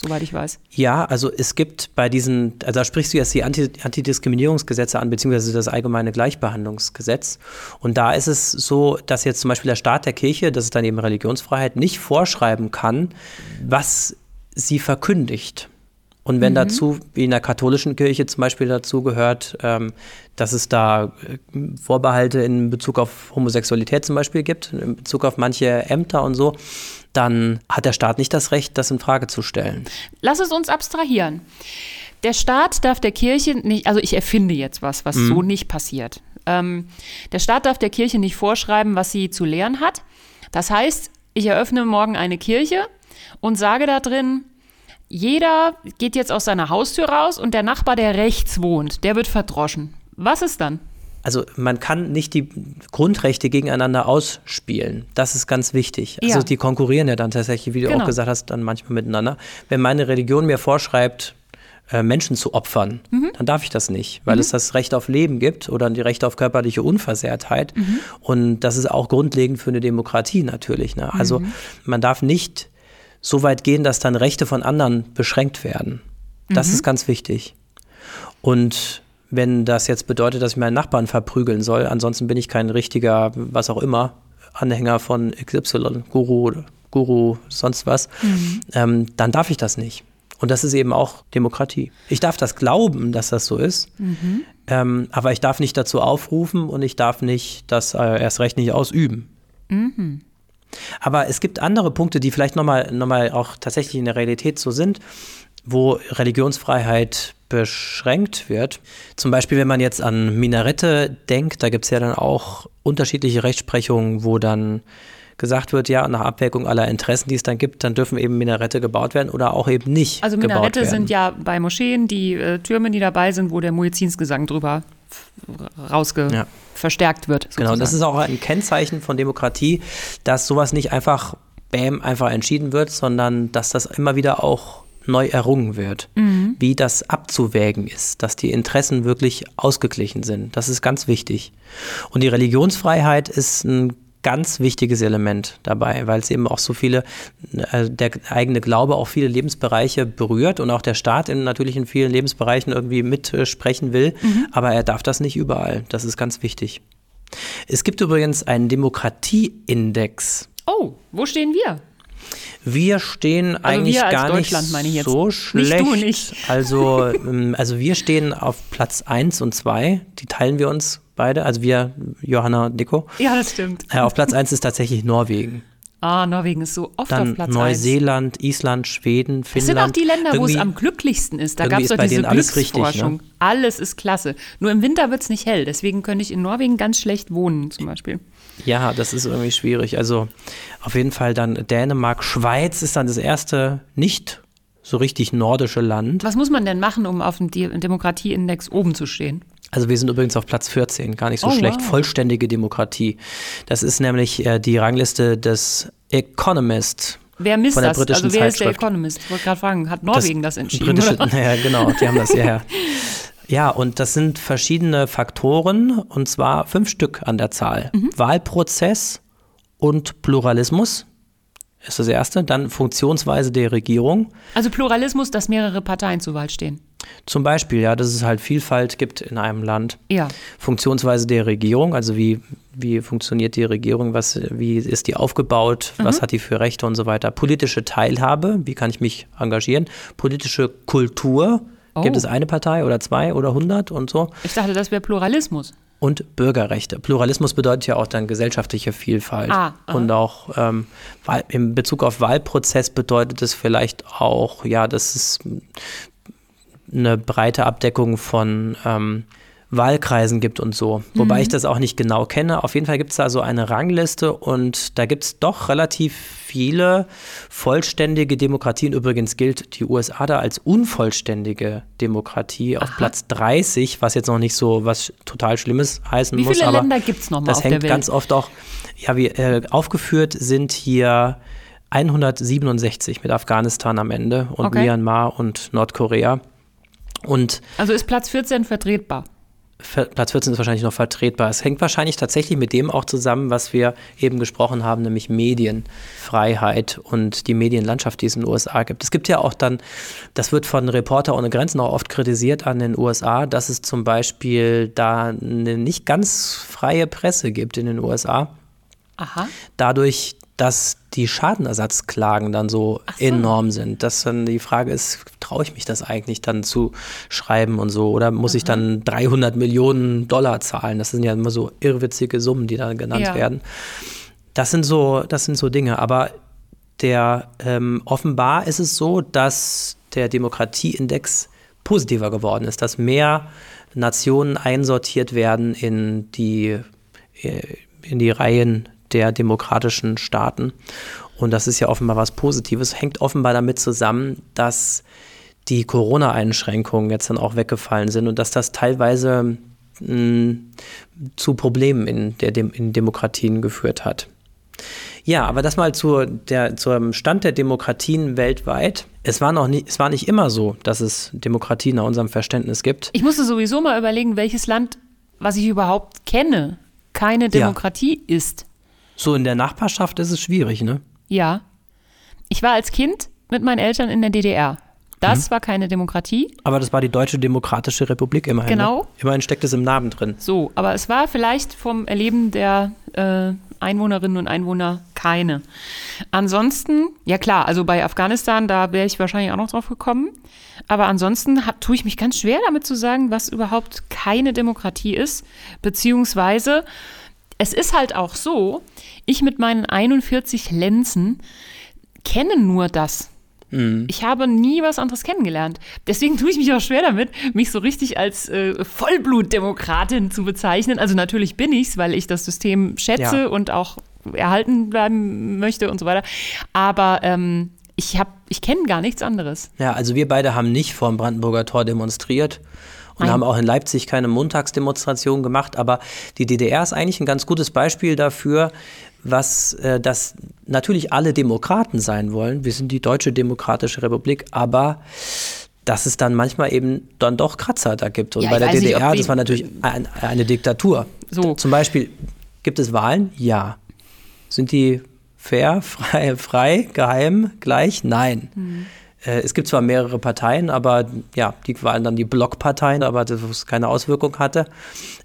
soweit ich weiß. Ja, also es gibt bei diesen, also da sprichst du jetzt die Anti Antidiskriminierungsgesetze an, beziehungsweise das allgemeine Gleichbehandlungsgesetz. Und da ist es so, dass jetzt zum Beispiel der Staat der Kirche, das ist dann eben Religionsfreiheit, nicht vorschreiben kann, was sie verkündigt. Und wenn mhm. dazu, wie in der katholischen Kirche zum Beispiel dazu gehört, ähm, dass es da äh, Vorbehalte in Bezug auf Homosexualität zum Beispiel gibt, in Bezug auf manche Ämter und so, dann hat der Staat nicht das Recht, das in Frage zu stellen. Lass es uns abstrahieren. Der Staat darf der Kirche nicht, also ich erfinde jetzt was, was mhm. so nicht passiert. Ähm, der Staat darf der Kirche nicht vorschreiben, was sie zu lehren hat. Das heißt, ich eröffne morgen eine Kirche und sage da drin, jeder geht jetzt aus seiner Haustür raus und der Nachbar, der rechts wohnt, der wird verdroschen. Was ist dann? Also man kann nicht die Grundrechte gegeneinander ausspielen. Das ist ganz wichtig. Also ja. die konkurrieren ja dann tatsächlich, wie du genau. auch gesagt hast, dann manchmal miteinander. Wenn meine Religion mir vorschreibt, äh, Menschen zu opfern, mhm. dann darf ich das nicht, weil mhm. es das Recht auf Leben gibt oder die Rechte auf körperliche Unversehrtheit. Mhm. Und das ist auch grundlegend für eine Demokratie natürlich. Ne? Also mhm. man darf nicht so weit gehen, dass dann Rechte von anderen beschränkt werden. Das mhm. ist ganz wichtig. Und wenn das jetzt bedeutet, dass ich meinen Nachbarn verprügeln soll, ansonsten bin ich kein richtiger, was auch immer, Anhänger von XY, Guru, Guru, sonst was, mhm. ähm, dann darf ich das nicht. Und das ist eben auch Demokratie. Ich darf das glauben, dass das so ist, mhm. ähm, aber ich darf nicht dazu aufrufen und ich darf nicht das äh, erst recht nicht ausüben. Mhm. Aber es gibt andere Punkte, die vielleicht nochmal noch mal auch tatsächlich in der Realität so sind, wo Religionsfreiheit beschränkt wird. Zum Beispiel, wenn man jetzt an Minarette denkt, da gibt es ja dann auch unterschiedliche Rechtsprechungen, wo dann gesagt wird, ja, nach Abwägung aller Interessen, die es dann gibt, dann dürfen eben Minarette gebaut werden oder auch eben nicht. Also Minarette sind ja bei Moscheen die äh, Türme, die dabei sind, wo der Muezzinsgesang drüber rausge ja. verstärkt wird. Sozusagen. Genau, das ist auch ein Kennzeichen von Demokratie, dass sowas nicht einfach bam einfach entschieden wird, sondern dass das immer wieder auch neu errungen wird, mhm. wie das abzuwägen ist, dass die Interessen wirklich ausgeglichen sind. Das ist ganz wichtig. Und die Religionsfreiheit ist ein ganz wichtiges Element dabei, weil es eben auch so viele, äh, der eigene Glaube auch viele Lebensbereiche berührt und auch der Staat in, natürlich in vielen Lebensbereichen irgendwie mitsprechen will, mhm. aber er darf das nicht überall. Das ist ganz wichtig. Es gibt übrigens einen Demokratieindex. Oh, wo stehen wir? Wir stehen also eigentlich wir gar nicht so schlecht. Nicht nicht. Also, ähm, also wir stehen auf Platz 1 und 2. Die teilen wir uns beide. Also wir, Johanna und Nico. Ja, das stimmt. Äh, auf Platz 1 ist tatsächlich Norwegen. Ah, Norwegen ist so oft Dann auf Platz Neuseeland, 1. Island, Schweden, Finnland. Das sind auch die Länder, wo es am glücklichsten ist. Da gab es doch diese alles Glücksforschung. Richtig, ne? Alles ist klasse. Nur im Winter wird es nicht hell. Deswegen könnte ich in Norwegen ganz schlecht wohnen, zum Beispiel. Ja, das ist irgendwie schwierig. Also auf jeden Fall dann Dänemark, Schweiz ist dann das erste nicht so richtig nordische Land. Was muss man denn machen, um auf dem Demokratieindex oben zu stehen? Also wir sind übrigens auf Platz 14, gar nicht so oh, schlecht. Wow. Vollständige Demokratie. Das ist nämlich äh, die Rangliste des Economist. Wer misst das? Also wer ist der Economist? Ich wollte gerade fragen, hat Norwegen das, das entschieden? Britische, Ja, genau, die haben das ja. Ja, und das sind verschiedene Faktoren, und zwar fünf Stück an der Zahl. Mhm. Wahlprozess und Pluralismus ist das erste. Dann Funktionsweise der Regierung. Also Pluralismus, dass mehrere Parteien zur Wahl stehen. Zum Beispiel, ja, dass es halt Vielfalt gibt in einem Land. Ja. Funktionsweise der Regierung, also wie, wie funktioniert die Regierung, was, wie ist die aufgebaut, mhm. was hat die für Rechte und so weiter. Politische Teilhabe, wie kann ich mich engagieren. Politische Kultur, Oh. Gibt es eine Partei oder zwei oder hundert und so? Ich dachte, das wäre Pluralismus. Und Bürgerrechte. Pluralismus bedeutet ja auch dann gesellschaftliche Vielfalt. Ah, und auch ähm, in Bezug auf Wahlprozess bedeutet es vielleicht auch, ja, dass es eine breite Abdeckung von ähm, Wahlkreisen gibt und so. Wobei mhm. ich das auch nicht genau kenne. Auf jeden Fall gibt es da so eine Rangliste und da gibt es doch relativ viele vollständige Demokratien. Übrigens gilt die USA da als unvollständige Demokratie auf Aha. Platz 30, was jetzt noch nicht so was total Schlimmes heißen Wie muss. Wie viele Länder gibt es nochmal Das hängt ganz oft auch, ja, wie äh, aufgeführt sind hier 167 mit Afghanistan am Ende und okay. Myanmar und Nordkorea. Und also ist Platz 14 vertretbar? Platz 14 ist wahrscheinlich noch vertretbar. Es hängt wahrscheinlich tatsächlich mit dem auch zusammen, was wir eben gesprochen haben, nämlich Medienfreiheit und die Medienlandschaft, die es in den USA gibt. Es gibt ja auch dann, das wird von Reporter ohne Grenzen auch oft kritisiert an den USA, dass es zum Beispiel da eine nicht ganz freie Presse gibt in den USA. Aha. Dadurch, dass die Schadenersatzklagen dann so, so, enorm sind. Dass dann die Frage ist, traue ich mich das eigentlich dann zu schreiben und so? Oder muss mhm. ich dann 300 Millionen Dollar zahlen? Das sind ja immer so irrwitzige Summen, die da genannt ja. werden. Das sind so, das sind so Dinge. Aber der ähm, offenbar ist es so, dass der Demokratieindex positiver geworden ist, dass mehr Nationen einsortiert werden in die, äh, in die Reihen der demokratischen Staaten. Und das ist ja offenbar was Positives, hängt offenbar damit zusammen, dass die Corona-Einschränkungen jetzt dann auch weggefallen sind und dass das teilweise mh, hm, zu Problemen in, der, in Demokratien geführt hat. Ja, aber das mal zu der, zum Stand der Demokratien weltweit. Es war, noch nie, es war nicht immer so, dass es Demokratie nach unserem Verständnis gibt. Ich musste sowieso mal überlegen, welches Land, was ich überhaupt kenne, keine Demokratie ja. ist. So in der Nachbarschaft ist es schwierig, ne? Ja. Ich war als Kind mit meinen Eltern in der DDR. Das mhm. war keine Demokratie. Aber das war die Deutsche Demokratische Republik immerhin. Ne? Genau. Ne? Immerhin steckt es im Namen drin. So, aber es war vielleicht vom Erleben der äh, Einwohnerinnen und Einwohner keine. Ansonsten, ja klar, also bei Afghanistan, da wäre ich wahrscheinlich auch noch drauf gekommen. Aber ansonsten hab, tue ich mich ganz schwer damit zu sagen, was überhaupt keine Demokratie ist. Beziehungsweise, es ist halt auch so, ich mit meinen 41 Lenzen kenne nur das. Mhm. Ich habe nie was anderes kennengelernt. Deswegen tue ich mich auch schwer damit, mich so richtig als äh, Vollblutdemokratin zu bezeichnen. Also natürlich bin ich es, weil ich das System schätze ja. und auch erhalten bleiben möchte und so weiter. Aber ähm, ich, ich kenne gar nichts anderes. Ja, also wir beide haben nicht vor dem Brandenburger Tor demonstriert und Nein. haben auch in Leipzig keine Montagsdemonstration gemacht. Aber die DDR ist eigentlich ein ganz gutes Beispiel dafür, was äh, dass natürlich alle Demokraten sein wollen. Wir sind die Deutsche Demokratische Republik, aber dass es dann manchmal eben dann doch Kratzer da gibt. Und ja, bei der DDR, nicht, das war natürlich ein, eine Diktatur. So. Zum Beispiel, gibt es Wahlen? Ja. Sind die fair, frei, frei geheim, gleich? Nein. Mhm. Äh, es gibt zwar mehrere Parteien, aber ja, die waren dann die Blockparteien, aber das keine Auswirkung hatte.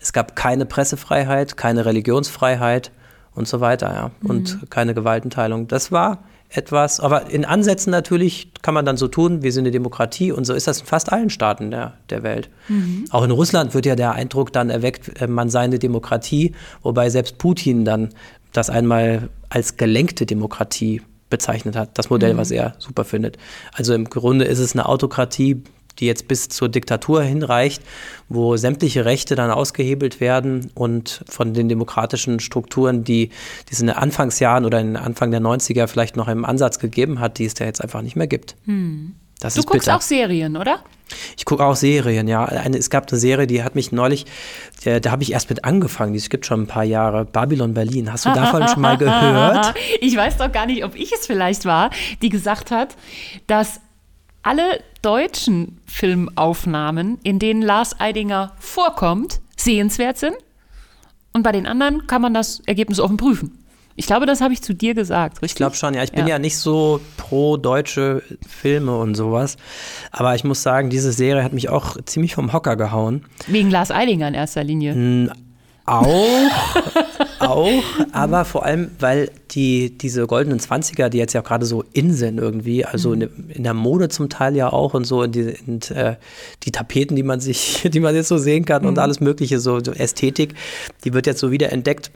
Es gab keine Pressefreiheit, keine Religionsfreiheit und so weiter, ja. Mhm. Und keine Gewaltenteilung. Das war etwas, aber in Ansätzen natürlich kann man dann so tun, wir sind eine Demokratie und so ist das in fast allen Staaten der, der Welt. Mhm. Auch in Russland wird ja der Eindruck dann erweckt, äh, man sei eine Demokratie, wobei selbst Putin dann das einmal als gelenkte Demokratie bezeichnet hat. Das Modell, mhm. was er super findet. Also im Grunde ist es eine Autokratie, die jetzt bis zur Diktatur hinreicht, wo sämtliche Rechte dann ausgehebelt werden und von den demokratischen Strukturen, die, die es in den Anfangsjahren oder in Anfang der 90er vielleicht noch im Ansatz gegeben hat, die es da jetzt einfach nicht mehr gibt. Hm. Das du guckst bitter. auch Serien, oder? Ich gucke auch Serien, ja. Eine, es gab eine Serie, die hat mich neulich, der, da habe ich erst mit angefangen, die gibt schon ein paar Jahre. Babylon Berlin. Hast du davon schon mal gehört? Ich weiß doch gar nicht, ob ich es vielleicht war, die gesagt hat, dass alle deutschen Filmaufnahmen, in denen Lars Eidinger vorkommt, sehenswert sind. Und bei den anderen kann man das Ergebnis offen prüfen. Ich glaube, das habe ich zu dir gesagt, richtig? Ich glaube schon, ja. Ich bin ja. ja nicht so pro deutsche Filme und sowas. Aber ich muss sagen, diese Serie hat mich auch ziemlich vom Hocker gehauen. Wegen Lars Eidinger in erster Linie. Auch, auch, aber vor allem, weil die, diese goldenen Zwanziger, die jetzt ja gerade so in sind irgendwie, also mhm. in, in, der Mode zum Teil ja auch und so, in die, in, äh, die Tapeten, die man sich, die man jetzt so sehen kann mhm. und alles mögliche, so, so Ästhetik, die wird jetzt so wieder entdeckt.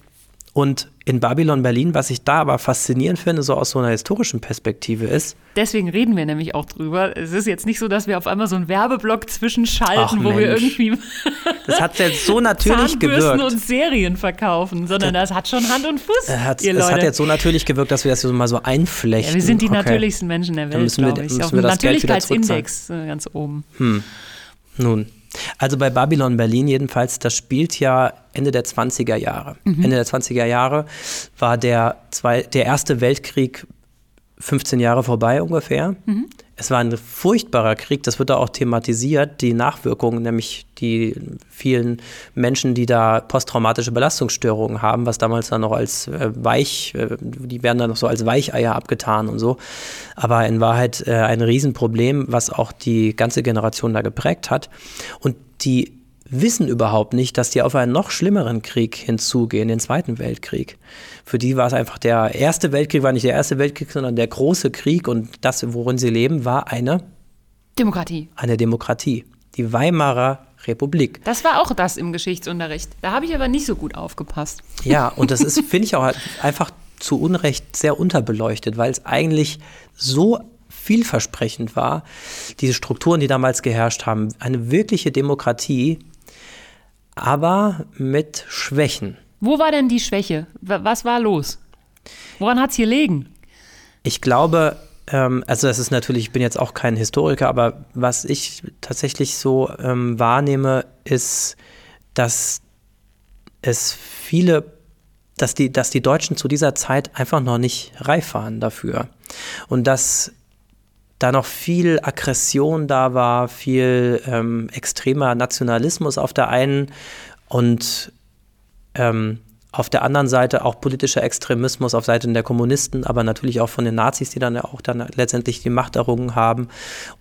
Und in Babylon Berlin, was ich da aber faszinierend finde, so aus so einer historischen Perspektive ist. Deswegen reden wir nämlich auch drüber. Es ist jetzt nicht so, dass wir auf einmal so einen Werbeblock zwischenschalten, Ach, wo Mensch. wir irgendwie. Das hat jetzt so natürlich gewirkt. und Serien verkaufen, sondern das, das hat schon Hand und Fuß. Hat, ihr Leute. Es hat jetzt so natürlich gewirkt, dass wir das so mal so einflechten. Ja, wir sind die okay. natürlichsten Menschen der Welt, glaube ich. Auf dem Natürlichkeitsindex äh, ganz oben. Hm. Nun. Also bei Babylon Berlin jedenfalls, das spielt ja Ende der 20er Jahre. Mhm. Ende der 20er Jahre war der, zwei, der Erste Weltkrieg 15 Jahre vorbei ungefähr. Mhm. Es war ein furchtbarer Krieg, das wird da auch thematisiert, die Nachwirkungen, nämlich die vielen Menschen, die da posttraumatische Belastungsstörungen haben, was damals dann noch als äh, Weich, äh, die werden dann noch so als Weicheier abgetan und so. Aber in Wahrheit äh, ein Riesenproblem, was auch die ganze Generation da geprägt hat. Und die wissen überhaupt nicht, dass die auf einen noch schlimmeren Krieg hinzugehen, den Zweiten Weltkrieg. Für die war es einfach der Erste Weltkrieg, war nicht der Erste Weltkrieg, sondern der große Krieg und das, worin sie leben, war eine Demokratie. Eine Demokratie. Die Weimarer Republik. Das war auch das im Geschichtsunterricht. Da habe ich aber nicht so gut aufgepasst. Ja, und das ist, finde ich, auch einfach zu Unrecht sehr unterbeleuchtet, weil es eigentlich so vielversprechend war, diese Strukturen, die damals geherrscht haben, eine wirkliche Demokratie, aber mit Schwächen. Wo war denn die Schwäche? Was war los? Woran hat es hier liegen? Ich glaube, ähm, also das ist natürlich, ich bin jetzt auch kein Historiker, aber was ich tatsächlich so ähm, wahrnehme, ist, dass es viele, dass die, dass die Deutschen zu dieser Zeit einfach noch nicht reif waren dafür. Und dass da noch viel Aggression da war, viel ähm, extremer Nationalismus auf der einen und ähm, auf der anderen Seite auch politischer Extremismus auf Seiten der Kommunisten, aber natürlich auch von den Nazis, die dann auch dann letztendlich die Macht errungen haben.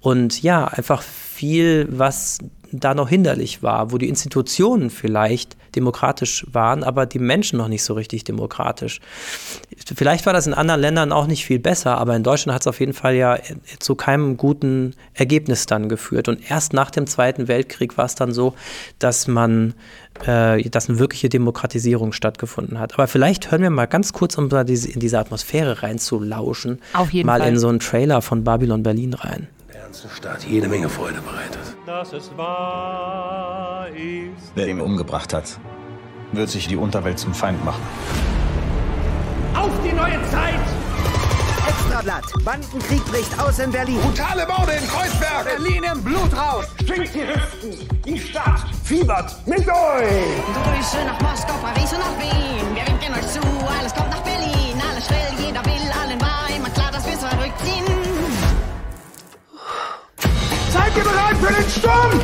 Und ja, einfach viel, was da noch hinderlich war, wo die Institutionen vielleicht demokratisch waren, aber die Menschen noch nicht so richtig demokratisch. Vielleicht war das in anderen Ländern auch nicht viel besser, aber in Deutschland hat es auf jeden Fall ja zu keinem guten Ergebnis dann geführt. Und erst nach dem Zweiten Weltkrieg war es dann so, dass man, äh, dass eine wirkliche Demokratisierung stattgefunden hat. Aber vielleicht hören wir mal ganz kurz, um in diese Atmosphäre reinzulauschen, mal Fall. in so einen Trailer von Babylon Berlin rein ganzen Stadt jede Menge Freude bereitet. Dass es wahr ist. Wer ihn umgebracht hat, wird sich die Unterwelt zum Feind machen. Auf die neue Zeit! Extrablatt. Bandenkrieg bricht aus in Berlin. Brutale Morde in Kreuzberg. Berlin im Blutrausch! Schwingt die Hüften. Die Stadt fiebert mit euch. Grüße nach Moskau, Paris und nach Wien. Wir winken euch zu, alles kommt nach Berlin. Alles will, jeder will, allen für den Sturm?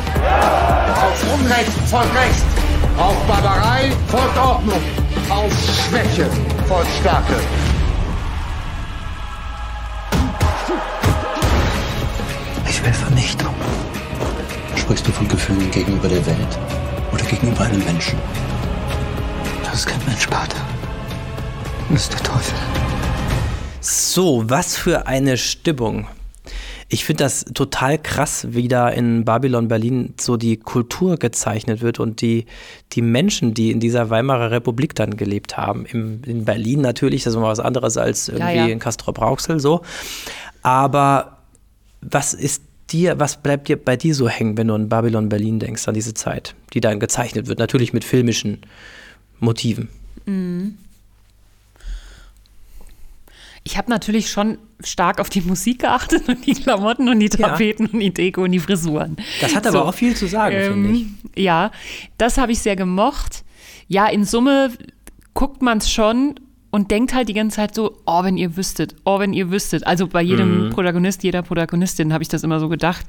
Auf Unrecht folgt Recht. Auf Barbarei folgt Ordnung. Auf Schwäche folgt Stärke. Ich will Vernichtung. Sprichst du von Gefühlen gegenüber der Welt oder gegenüber einem Menschen? Das ist kein Mensch, Pater. Das ist der Teufel. So, was für eine Stimmung. Ich finde das total krass, wie da in Babylon Berlin so die Kultur gezeichnet wird und die, die Menschen, die in dieser Weimarer Republik dann gelebt haben. Im, in Berlin natürlich, das ist mal was anderes als irgendwie Ja, ja. in Castrop-Rauxel so. Aber was ist dir, was bleibt dir bei dir so hängen, wenn du an Babylon Berlin denkst, an diese Zeit, die dann gezeichnet wird? Natürlich mit filmischen Motiven. Ich habe natürlich schon stark auf die Musik geachtet und die Klamotten und die Ja. Tapeten und die Deko und die Frisuren. Das hat aber So. auch viel zu sagen, finde ich. Ähm, ja, das habe ich sehr gemocht. Ja, in Summe guckt man es schon und denkt halt die ganze Zeit so, oh, wenn ihr wüsstet, oh, wenn ihr wüsstet. Also bei jedem Protagonist, jeder Protagonistin habe ich das immer so gedacht.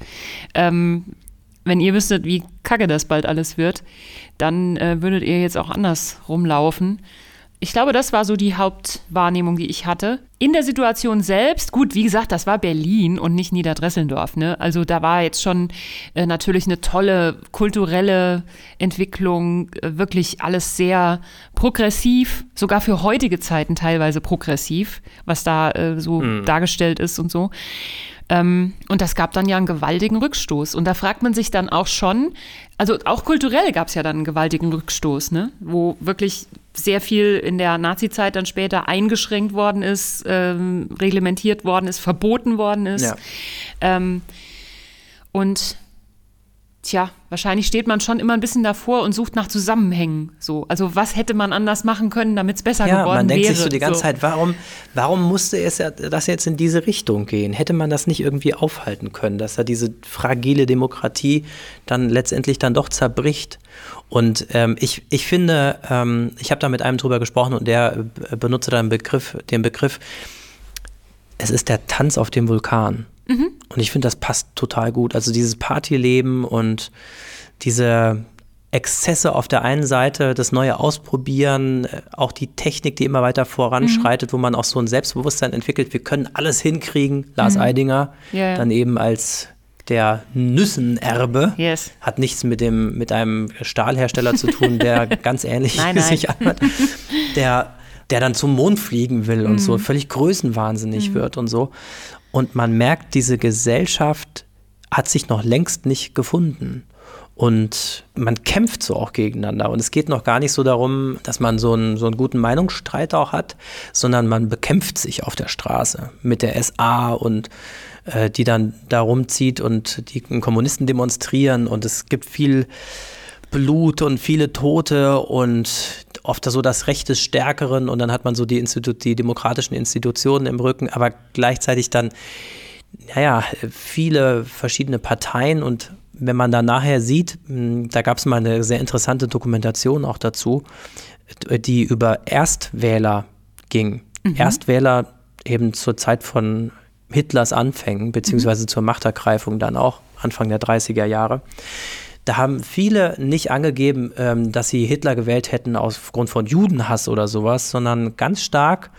Ähm, wenn ihr wüsstet, wie kacke das bald alles wird, dann äh, würdet ihr jetzt auch anders rumlaufen. Ich glaube, das war so die Hauptwahrnehmung, die ich hatte. In der Situation selbst, gut, wie gesagt, das war Berlin und nicht Niederdresselndorf. Ne? Also da war jetzt schon äh, natürlich eine tolle kulturelle Entwicklung, äh, wirklich alles sehr progressiv, sogar für heutige Zeiten teilweise progressiv, was da äh, so dargestellt ist und so. Ähm, und das gab dann ja einen gewaltigen Rückstoß. Und da fragt man sich dann auch schon, also auch kulturell gab es ja dann einen gewaltigen Rückstoß, ne? wo wirklich sehr viel in der Nazi-Zeit dann später eingeschränkt worden ist, ähm, reglementiert worden ist, verboten worden ist. Ja. Ähm, und tja, wahrscheinlich steht man schon immer ein bisschen davor und sucht nach Zusammenhängen. So. Also was hätte man anders machen können, damit es besser Ja, geworden man denkt wäre. sich so die ganze Zeit, warum, warum musste es ja das jetzt in diese Richtung gehen? Hätte man das nicht irgendwie aufhalten können, dass da diese fragile Demokratie dann letztendlich dann doch zerbricht? Und ähm, ich, ich finde, ähm, ich habe da mit einem drüber gesprochen und der äh, benutzte dann Begriff, den Begriff, es ist der Tanz auf dem Vulkan. Und ich finde, das passt total gut. Also dieses Partyleben und diese Exzesse auf der einen Seite, das neue Ausprobieren, äh, auch die Technik, die immer weiter voranschreitet, wo man auch so ein Selbstbewusstsein entwickelt, wir können alles hinkriegen. Lars Eidinger, Ja, ja. dann eben als der Nüssenerbe, Yes. hat nichts mit dem mit einem Stahlhersteller zu tun, der ganz ähnlich Nein, nein. sich anhört, der der dann zum Mond fliegen will und Mhm. so völlig größenwahnsinnig wird und so. Und man merkt, diese Gesellschaft hat sich noch längst nicht gefunden. Und man kämpft so auch gegeneinander. Und es geht noch gar nicht so darum, dass man so einen, so einen guten Meinungsstreit auch hat, sondern man bekämpft sich auf der Straße mit der SA und äh, die dann da rumzieht und die Kommunisten demonstrieren. Und es gibt viel Blut und viele Tote und oft so das Recht des Stärkeren und dann hat man so die, Institu die demokratischen Institutionen im Rücken, aber gleichzeitig dann, naja, viele verschiedene Parteien und wenn man dann nachher sieht, mh, da gab es mal eine sehr interessante Dokumentation auch dazu, die über Erstwähler ging. Erstwähler eben zur Zeit von Hitlers Anfängen, beziehungsweise zur Machtergreifung dann auch, Anfang der 30er Jahre Da haben viele nicht angegeben, ähm, dass sie Hitler gewählt hätten aufgrund von Judenhass oder sowas, sondern ganz stark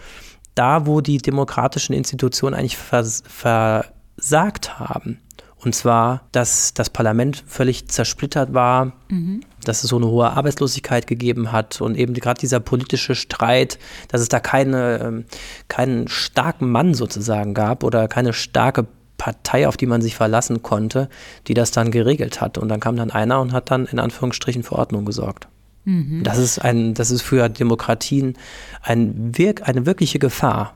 da, wo die demokratischen Institutionen eigentlich vers versagt haben. Und zwar, dass das Parlament völlig zersplittert war, mhm. dass es so eine hohe Arbeitslosigkeit gegeben hat und eben gerade dieser politische Streit, dass es da keine, ähm, keinen starken Mann sozusagen gab oder keine starke Partei, auf die man sich verlassen konnte, die das dann geregelt hat. Und dann kam dann einer und hat dann in Anführungsstrichen für Ordnung gesorgt. Mhm. Das, ist ein, das ist für Demokratien ein Wirk, eine wirkliche Gefahr.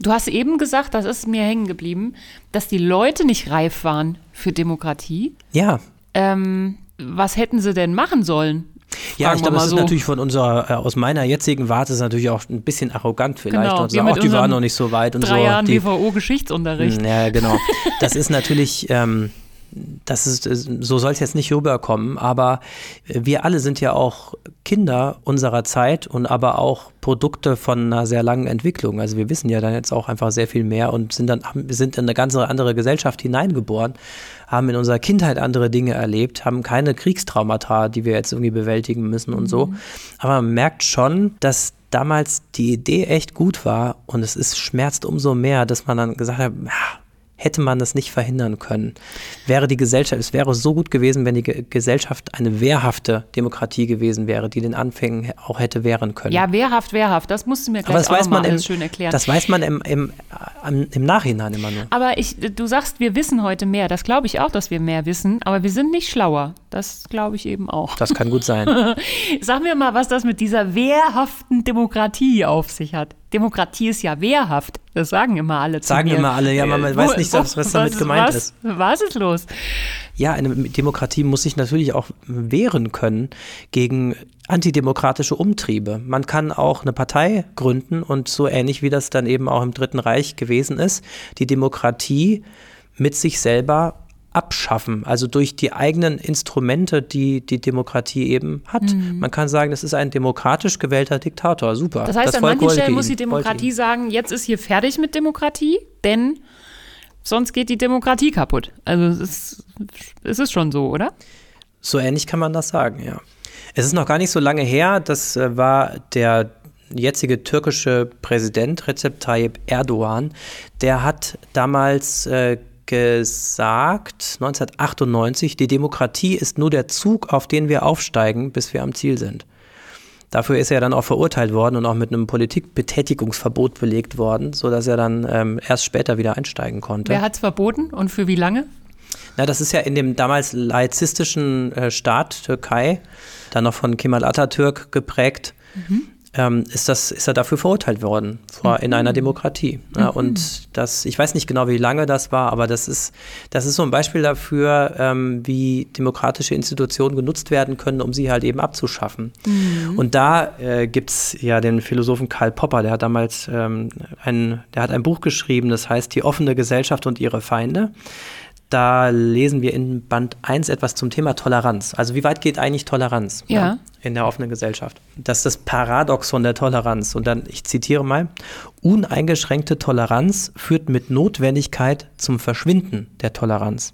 Du hast eben gesagt, das ist mir hängen geblieben, dass die Leute nicht reif waren für Demokratie. Ja. Ähm, was hätten sie denn machen sollen? Ja, ich glaube, das so. ist natürlich von unserer, äh, aus meiner jetzigen Warte ist natürlich auch ein bisschen arrogant vielleicht. Genau, und sagen, ach, die waren noch nicht so weit und drei so. Jahren die, WVO-Geschichtsunterricht. Ja, genau. Das ist natürlich, ähm, das ist, so soll es jetzt nicht rüberkommen, aber wir alle sind ja auch Kinder unserer Zeit und aber auch Produkte von einer sehr langen Entwicklung. Also wir wissen ja dann jetzt auch einfach sehr viel mehr und sind dann sind in eine ganz andere Gesellschaft hineingeboren, haben in unserer Kindheit andere Dinge erlebt, haben keine Kriegstraumata, die wir jetzt irgendwie bewältigen müssen und so. Mhm. Aber man merkt schon, dass damals die Idee echt gut war und es ist schmerzt umso mehr, dass man dann gesagt hat, ja, hätte man das nicht verhindern können. Wäre die Gesellschaft, es wäre so gut gewesen, wenn die Gesellschaft eine wehrhafte Demokratie gewesen wäre, die den Anfängen auch hätte wehren können. Ja, wehrhaft, wehrhaft, das musst du mir gleich auch mal alles schön erklären. Das weiß man im, im, im Nachhinein immer nur. Aber ich, du sagst, wir wissen heute mehr. Das glaube ich auch, dass wir mehr wissen, aber wir sind nicht schlauer. Das glaube ich eben auch. Das kann gut sein. Sag mir mal, was das mit dieser wehrhaften Demokratie auf sich hat. Demokratie ist ja wehrhaft. Das sagen immer alle. Zu sagen mir. immer alle, ja, man weiß nicht, was, was damit gemeint was, ist. Was ist los? Ja, eine Demokratie muss sich natürlich auch wehren können gegen antidemokratische Umtriebe. Man kann auch eine Partei gründen und so ähnlich wie das dann eben auch im Dritten Reich gewesen ist, die Demokratie mit sich selber abschaffen, also durch die eigenen Instrumente, die die Demokratie eben hat. Mhm. Man kann sagen, das ist ein demokratisch gewählter Diktator, super. Das heißt, das an manchen Stellen muss die Demokratie sagen, jetzt ist hier fertig mit Demokratie, denn sonst geht die Demokratie kaputt. Also es ist, es ist schon so, oder? So ähnlich kann man das sagen, ja. Es ist noch gar nicht so lange her, das äh, war der jetzige türkische Präsident Recep Tayyip Erdogan, der hat damals äh, gesagt, 1998, die Demokratie ist nur der Zug, auf den wir aufsteigen, bis wir am Ziel sind. Dafür ist er dann auch verurteilt worden und auch mit einem Politikbetätigungsverbot belegt worden, sodass er dann ähm, erst später wieder einsteigen konnte. Wer hat es verboten und für wie lange? Na, das ist ja in dem damals laizistischen äh, Staat Türkei, dann noch von Kemal Atatürk geprägt. Mhm ähm, ist, das, ist er dafür verurteilt worden vor, in einer mhm. Demokratie. Ja, mhm. Und das, ich weiß nicht genau, wie lange das war, aber das ist, das ist so ein Beispiel dafür, ähm, wie demokratische Institutionen genutzt werden können, um sie halt eben abzuschaffen. Mhm. Und da äh, gibt es ja den Philosophen Karl Popper, der hat damals ähm, ein, der hat ein Buch geschrieben, das heißt Die offene Gesellschaft und ihre Feinde. Da lesen wir in Band 1 etwas zum Thema Toleranz. Also wie weit geht eigentlich Toleranz ja. Ja, in der offenen Gesellschaft? Das ist das Paradoxon der Toleranz. Und dann, ich zitiere mal, uneingeschränkte Toleranz führt mit Notwendigkeit zum Verschwinden der Toleranz.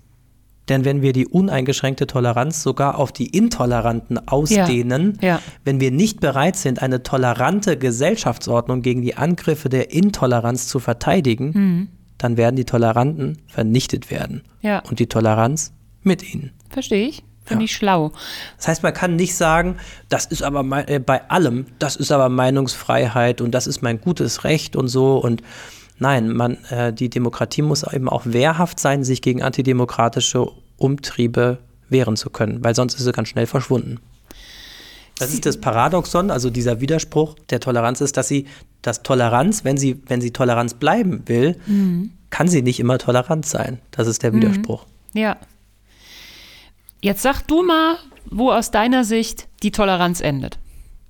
Denn wenn wir die uneingeschränkte Toleranz sogar auf die Intoleranten ausdehnen, ja, ja. wenn wir nicht bereit sind, eine tolerante Gesellschaftsordnung gegen die Angriffe der Intoleranz zu verteidigen, mhm dann werden die Toleranten vernichtet werden. Ja. Und die Toleranz mit ihnen. Verstehe ich. Finde ja. ich schlau. Das heißt, man kann nicht sagen, das ist aber mein, äh, bei allem, das ist aber Meinungsfreiheit und das ist mein gutes Recht und so. Und nein, man, äh, die Demokratie muss eben auch wehrhaft sein, sich gegen antidemokratische Umtriebe wehren zu können, weil sonst ist sie ganz schnell verschwunden. Das ist das Paradoxon, also dieser Widerspruch der Toleranz ist, dass sie, dass Toleranz, wenn sie, wenn sie Toleranz bleiben will, mhm. kann sie nicht immer tolerant sein. Das ist der mhm. Widerspruch. Mhm. Ja. Jetzt sag du mal, wo aus deiner Sicht die Toleranz endet.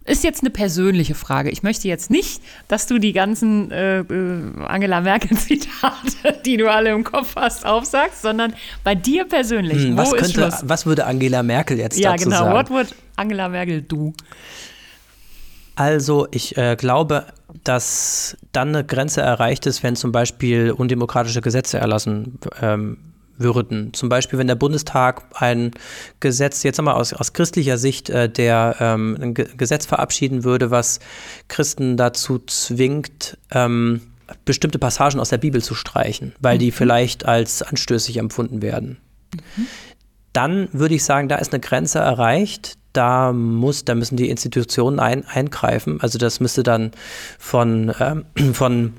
Ist jetzt eine persönliche Frage. Ich möchte jetzt nicht, dass du die ganzen äh, äh, Angela Merkel-Zitate, die du alle im Kopf hast, aufsagst, sondern bei dir persönlich. Hm, was, könnte, was würde Angela Merkel jetzt ja, dazu genau. sagen? Ja, genau. What would Angela Merkel do? Also, ich äh, glaube, dass dann eine Grenze erreicht ist, wenn zum Beispiel undemokratische Gesetze erlassen ähm, würden. Zum Beispiel, wenn der Bundestag ein Gesetz, jetzt einmal aus, aus christlicher Sicht, äh, der ähm, ein Ge Gesetz verabschieden würde, was Christen dazu zwingt, ähm, bestimmte Passagen aus der Bibel zu streichen, weil die vielleicht als anstößig empfunden werden. Dann würde ich sagen, da ist eine Grenze erreicht. Da muss, da müssen die Institutionen ein, eingreifen. Also das müsste dann von, ähm, von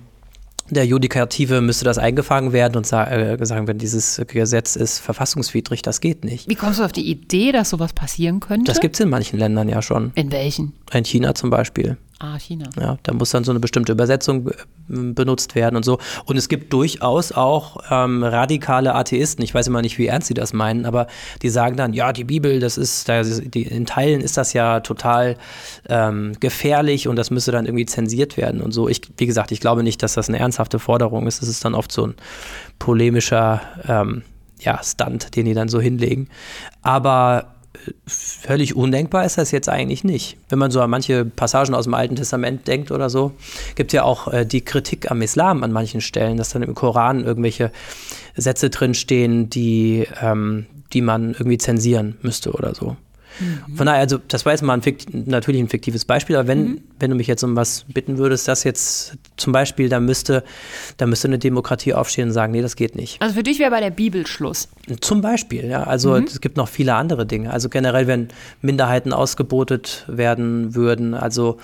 der Judikative müsste das eingefangen werden und äh, sagen werden, dieses Gesetz ist verfassungswidrig, das geht nicht. Wie kommst du auf die Idee, dass sowas passieren könnte? Das gibt es in manchen Ländern ja schon. In welchen? In China zum Beispiel. Ah, China. Ja, da muss dann so eine bestimmte Übersetzung äh, benutzt werden und so. Und es gibt durchaus auch ähm, radikale Atheisten. Ich weiß immer nicht, wie ernst sie das meinen, aber die sagen dann, ja, die Bibel, das ist, das die, in Teilen ist das ja total ähm, gefährlich und das müsste dann irgendwie zensiert werden und so. Ich, wie gesagt, ich glaube nicht, dass das eine ernsthafte Forderung ist. Es ist dann oft so ein polemischer ähm, ja, Stunt, den die dann so hinlegen. Aber völlig undenkbar ist das jetzt eigentlich nicht. Wenn man so an manche Passagen aus dem Alten Testament denkt oder so, gibt ja auch äh, die Kritik am Islam an manchen Stellen, dass dann im Koran irgendwelche Sätze drinstehen, die, ähm, die man irgendwie zensieren müsste oder so. Mhm. Von daher, also das war jetzt mal ein natürlich ein fiktives Beispiel, aber wenn, mhm. wenn du mich jetzt um was bitten würdest, das jetzt zum Beispiel, da müsste, da müsste eine Demokratie aufstehen und sagen, nee, das geht nicht. Also für dich wäre bei der Bibel Schluss. Zum Beispiel, ja. Also mhm. es gibt noch viele andere Dinge. Also generell, wenn Minderheiten ausgebotet werden würden, also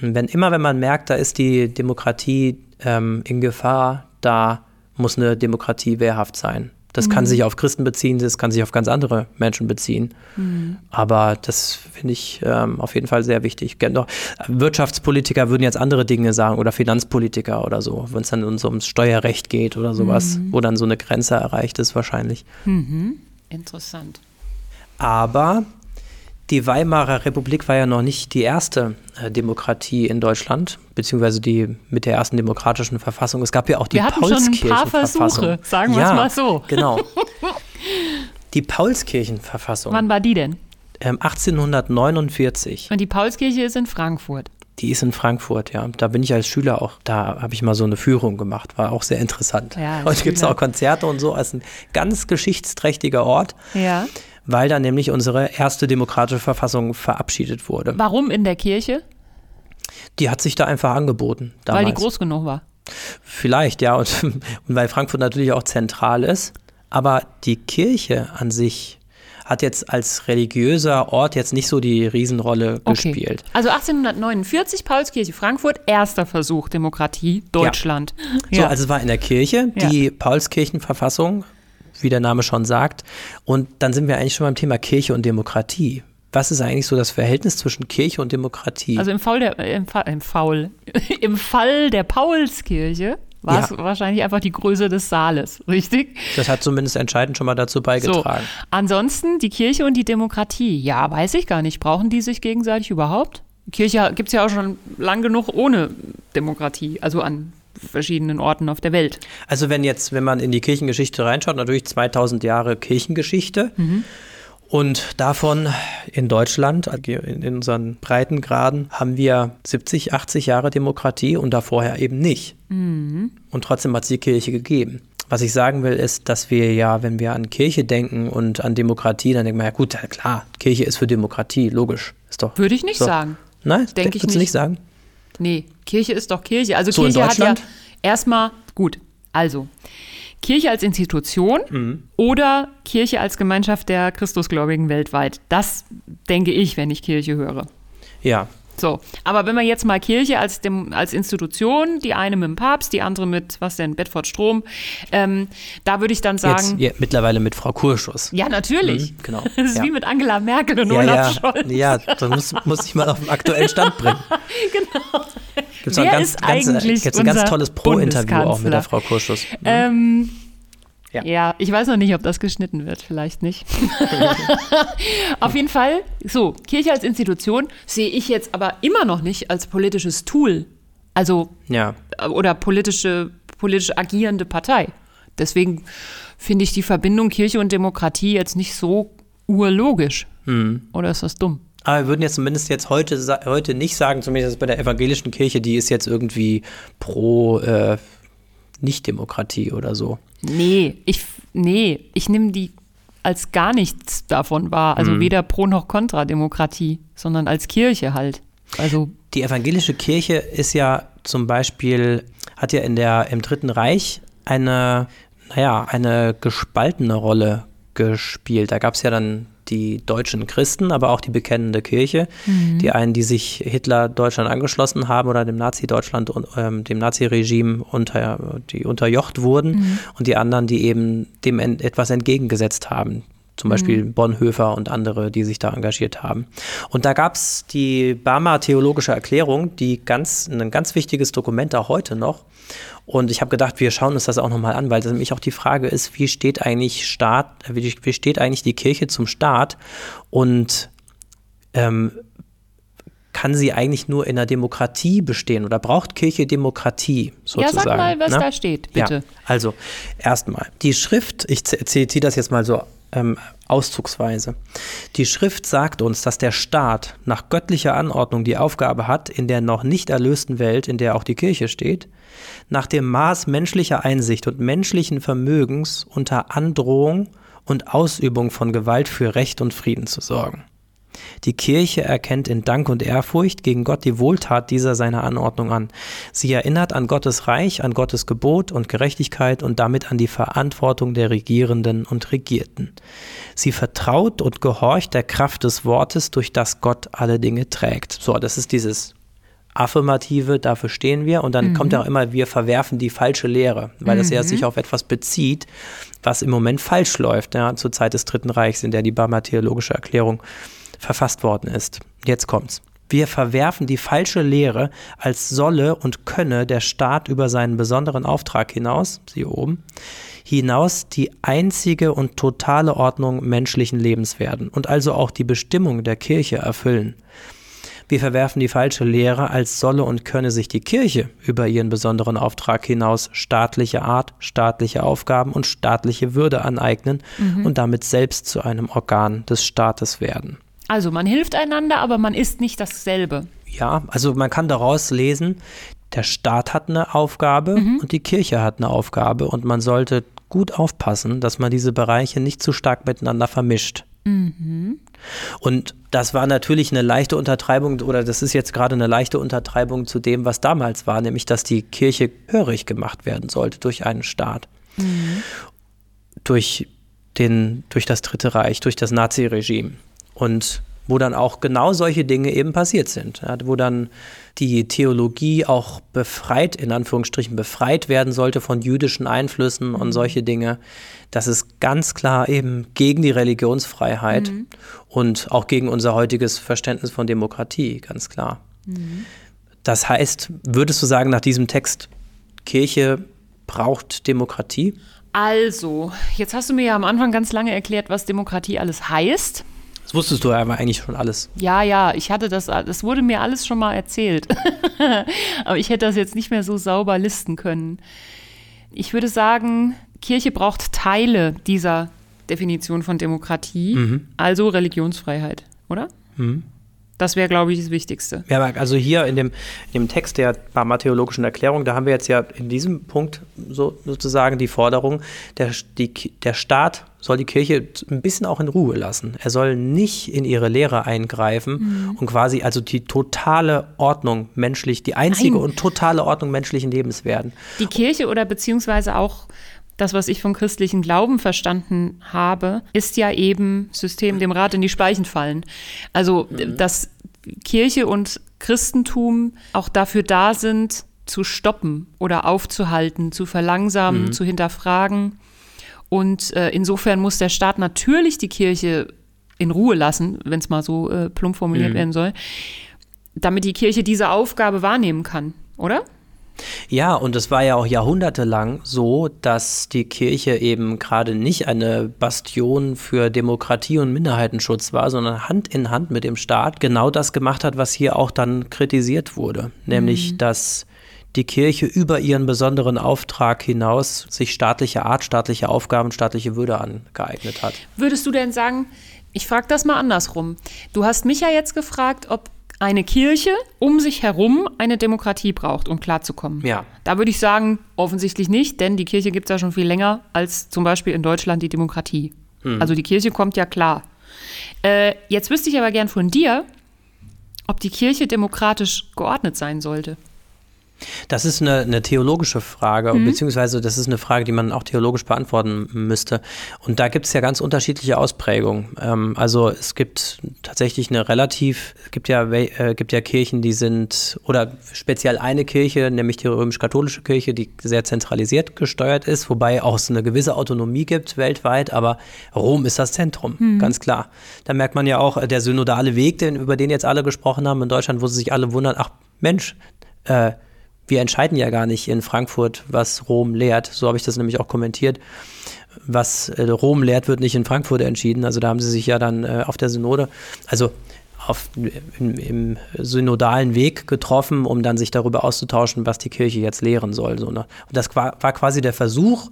wenn immer, wenn man merkt, da ist die Demokratie ähm, in Gefahr, da muss eine Demokratie wehrhaft sein. Das mhm. kann sich auf Christen beziehen, das kann sich auf ganz andere Menschen beziehen. Mhm. Aber das finde ich ähm, auf jeden Fall sehr wichtig. Wirtschaftspolitiker würden jetzt andere Dinge sagen oder Finanzpolitiker oder so, wenn es dann so ums Steuerrecht geht oder sowas, mhm. wo dann so eine Grenze erreicht ist wahrscheinlich. Mhm. Interessant. Aber die Weimarer Republik war ja noch nicht die erste äh, Demokratie in Deutschland, beziehungsweise die mit der ersten demokratischen Verfassung. Es gab ja auch die Paulskirchenverfassung. Sagen wir ja, es mal so. Genau. Die Paulskirchenverfassung. Wann war die denn? Ähm, 1849. Und die Paulskirche ist in Frankfurt. Die ist in Frankfurt, ja. Da bin ich als Schüler auch, da habe ich mal so eine Führung gemacht, war auch sehr interessant. Ja, Heute gibt es auch Konzerte und so, als ein ganz geschichtsträchtiger Ort. Ja weil da nämlich unsere erste demokratische Verfassung verabschiedet wurde. Warum in der Kirche? Die hat sich da einfach angeboten. Damals. Weil die groß genug war. Vielleicht, ja. Und, und weil Frankfurt natürlich auch zentral ist. Aber die Kirche an sich hat jetzt als religiöser Ort jetzt nicht so die Riesenrolle okay. gespielt. Also 1849 Paulskirche Frankfurt, erster Versuch Demokratie Deutschland. Ja. So, also es war in der Kirche die ja. Paulskirchenverfassung wie der Name schon sagt. Und dann sind wir eigentlich schon beim Thema Kirche und Demokratie. Was ist eigentlich so das Verhältnis zwischen Kirche und Demokratie? Also im Fall der, im, Fall, im, Faul, im Fall der Paulskirche war es ja. wahrscheinlich einfach die Größe des Saales, richtig? Das hat zumindest entscheidend schon mal dazu beigetragen. So. Ansonsten die Kirche und die Demokratie, ja, weiß ich gar nicht. Brauchen die sich gegenseitig überhaupt? Kirche gibt es ja auch schon lang genug ohne Demokratie, also an verschiedenen Orten auf der Welt. Also wenn jetzt, wenn man in die Kirchengeschichte reinschaut, natürlich 2000 Jahre Kirchengeschichte. Mhm. Und davon in Deutschland, in unseren Breitengraden, haben wir 70, 80 Jahre Demokratie und da vorher eben nicht. Mhm. Und trotzdem hat es die Kirche gegeben. Was ich sagen will, ist, dass wir ja, wenn wir an Kirche denken und an Demokratie, dann denken wir, ja gut, klar, Kirche ist für Demokratie, logisch. Ist doch. Würde ich nicht so. sagen. Nein, denke ich nicht. nicht sagen? Nee, Kirche ist doch Kirche. Also so Kirche hat ja erstmal, gut, also Kirche als Institution mhm. oder Kirche als Gemeinschaft der Christusgläubigen weltweit. Das denke ich, wenn ich Kirche höre. Ja, so, aber wenn man jetzt mal Kirche als, dem, als Institution, die eine mit dem Papst, die andere mit, was denn, Bedford Strom, ähm, da würde ich dann sagen. Jetzt, ja, mittlerweile mit Frau Kurschus. Ja, natürlich. Mhm, genau. Das ist ja. wie mit Angela Merkel und ja, Olaf ja. Scholz. Ja, das muss, muss ich mal auf den aktuellen Stand bringen. genau. Gibt's Wer ein ganz, ein ganz tolles Pro-Interview auch mit der Frau Kurschus. Mhm. Ähm, ja. ja. ich weiß noch nicht, ob das geschnitten wird, vielleicht nicht. Auf jeden Fall, so, Kirche als Institution sehe ich jetzt aber immer noch nicht als politisches Tool. Also, ja. oder politische, politisch agierende Partei. Deswegen finde ich die Verbindung Kirche und Demokratie jetzt nicht so urlogisch. Hm. Oder ist das dumm? Aber wir würden jetzt zumindest jetzt heute, heute nicht sagen, zumindest bei der evangelischen Kirche, die ist jetzt irgendwie pro äh, Nicht-Demokratie oder so. Nee, ich Nee, ich nehme die als gar nichts davon wahr. Also Mhm. weder pro noch contra Demokratie, sondern als Kirche halt. Also Die evangelische Kirche ist ja zum Beispiel, hat ja in der, im Dritten Reich eine, naja, eine gespaltene Rolle gespielt. Da gab es ja dann die deutschen Christen, aber auch die bekennende Kirche. Mhm. Die einen, die sich Hitler Deutschland angeschlossen haben oder dem Nazi-Deutschland und ähm, dem Nazi-Regime unter, die unterjocht wurden Mhm. und die anderen, die eben dem en etwas entgegengesetzt haben. Zum Beispiel Mhm. Bonhoeffer und andere, die sich da engagiert haben. Und da gab es die Barmer Theologische Erklärung, die ganz, ein ganz wichtiges Dokument auch heute noch. Und ich habe gedacht, wir schauen uns das auch nochmal an, weil das nämlich auch die Frage ist, wie steht eigentlich Staat, wie, wie steht eigentlich die Kirche zum Staat und ähm, kann sie eigentlich nur in einer Demokratie bestehen oder braucht Kirche Demokratie sozusagen? ja, sag mal, was ne? da steht, bitte. Ja, also erstmal, die Schrift, ich ziehe das jetzt mal so ähm, auszugsweise. Die Schrift sagt uns, dass der Staat nach göttlicher Anordnung die Aufgabe hat, in der noch nicht erlösten Welt, in der auch die Kirche steht, nach dem Maß menschlicher Einsicht und menschlichen Vermögens unter Androhung und Ausübung von Gewalt für Recht und Frieden zu sorgen. Die Kirche erkennt in Dank und Ehrfurcht gegen Gott die Wohltat dieser seiner Anordnung an. Sie erinnert an Gottes Reich, an Gottes Gebot und Gerechtigkeit und damit an die Verantwortung der Regierenden und Regierten. Sie vertraut und gehorcht der Kraft des Wortes, durch das Gott alle Dinge trägt. So, das ist dieses Affirmative, dafür stehen wir. Und dann Mhm. kommt ja auch immer, wir verwerfen die falsche Lehre, weil das ja Mhm. sich auf etwas bezieht, was im Moment falsch läuft, ja, zur Zeit des Dritten Reichs, in der die Barmer Theologische Erklärung verfasst worden ist. Jetzt kommt's. Wir verwerfen die falsche Lehre, als solle und könne der Staat über seinen besonderen Auftrag hinaus, siehe oben, hinaus die einzige und totale Ordnung menschlichen Lebens werden und also auch die Bestimmung der Kirche erfüllen. Wir verwerfen die falsche Lehre, als solle und könne sich die Kirche über ihren besonderen Auftrag hinaus staatliche Art, staatliche Aufgaben und staatliche Würde aneignen Mhm. und damit selbst zu einem Organ des Staates werden. Also man hilft einander, aber man ist nicht dasselbe. Ja, also man kann daraus lesen, der Staat hat eine Aufgabe und die Kirche hat eine Aufgabe und man sollte gut aufpassen, dass man diese Bereiche nicht zu stark miteinander vermischt. Mhm. Und das war natürlich eine leichte Untertreibung oder das ist jetzt gerade eine leichte Untertreibung zu dem, was damals war, nämlich dass die Kirche hörig gemacht werden sollte durch einen Staat, durch, den, durch das Dritte Reich, durch das Naziregime. Und wo dann auch genau solche Dinge eben passiert sind, ja, wo dann die Theologie auch befreit, in Anführungsstrichen befreit werden sollte von jüdischen Einflüssen und solche Dinge. Das ist ganz klar eben gegen die Religionsfreiheit und auch gegen unser heutiges Verständnis von Demokratie, ganz klar. Das heißt, würdest du sagen, nach diesem Text, Kirche braucht Demokratie? Also, jetzt hast du mir ja am Anfang ganz lange erklärt, was Demokratie alles heißt. Das wusstest du aber eigentlich schon alles. Ja, ja, ich hatte das, das wurde mir alles schon mal erzählt. Aber ich hätte das jetzt nicht mehr so sauber listen können. Ich würde sagen, Kirche braucht Teile dieser Definition von Demokratie, Mhm. also Religionsfreiheit, oder? Mhm. Das wäre, glaube ich, das Wichtigste. Ja, also hier in dem, in dem Text der Barmer Theologischen Erklärung, da haben wir jetzt ja in diesem Punkt so, sozusagen die Forderung, der, die, der Staat soll die Kirche ein bisschen auch in Ruhe lassen. Er soll nicht in ihre Lehre eingreifen Mhm. und quasi also die totale Ordnung menschlich, die einzige Nein. und totale Ordnung menschlichen Lebens werden. Die Kirche oder beziehungsweise auch das, was ich vom christlichen Glauben verstanden habe, ist ja eben System, dem Rat in die Speichen fallen. Also, dass Kirche und Christentum auch dafür da sind, zu stoppen oder aufzuhalten, zu verlangsamen, Mhm. zu hinterfragen. Und äh, insofern muss der Staat natürlich die Kirche in Ruhe lassen, wenn es mal so äh, plump formuliert Mhm. werden soll, damit die Kirche diese Aufgabe wahrnehmen kann, oder? Ja, und es war ja auch jahrhundertelang so, dass die Kirche eben gerade nicht eine Bastion für Demokratie und Minderheitenschutz war, sondern Hand in Hand mit dem Staat genau das gemacht hat, was hier auch dann kritisiert wurde, nämlich dass die Kirche über ihren besonderen Auftrag hinaus sich staatliche Art, staatliche Aufgaben, staatliche Würde angeeignet hat. Würdest du denn sagen, ich frage das mal andersrum. Du hast mich ja jetzt gefragt, ob eine Kirche um sich herum eine Demokratie braucht, um klarzukommen. Ja. Da würde ich sagen, offensichtlich nicht, denn die Kirche gibt es ja schon viel länger als zum Beispiel in Deutschland die Demokratie. Also die Kirche kommt ja klar. Äh, jetzt wüsste ich aber gern von dir, ob die Kirche demokratisch geordnet sein sollte. Das ist eine, eine theologische Frage, beziehungsweise das ist eine Frage, die man auch theologisch beantworten müsste. Und da gibt es ja ganz unterschiedliche Ausprägungen. Ähm, also es gibt tatsächlich eine relativ, es gibt ja, äh, gibt ja Kirchen, die sind, oder speziell eine Kirche, nämlich die römisch-katholische Kirche, die sehr zentralisiert gesteuert ist, wobei auch es eine gewisse Autonomie gibt weltweit, aber Rom ist das Zentrum, ganz klar. Da merkt man ja auch, äh, der synodale Weg, den, über den jetzt alle gesprochen haben in Deutschland, wo sie sich alle wundern, ach Mensch, äh, wir entscheiden ja gar nicht in Frankfurt, was Rom lehrt. So habe ich das nämlich auch kommentiert. Was äh, Rom lehrt, wird nicht in Frankfurt entschieden. Also da haben sie sich ja dann äh, auf der Synode, also auf, im, im synodalen Weg getroffen, um dann sich darüber auszutauschen, was die Kirche jetzt lehren soll. So, ne? Und das war, war quasi der Versuch,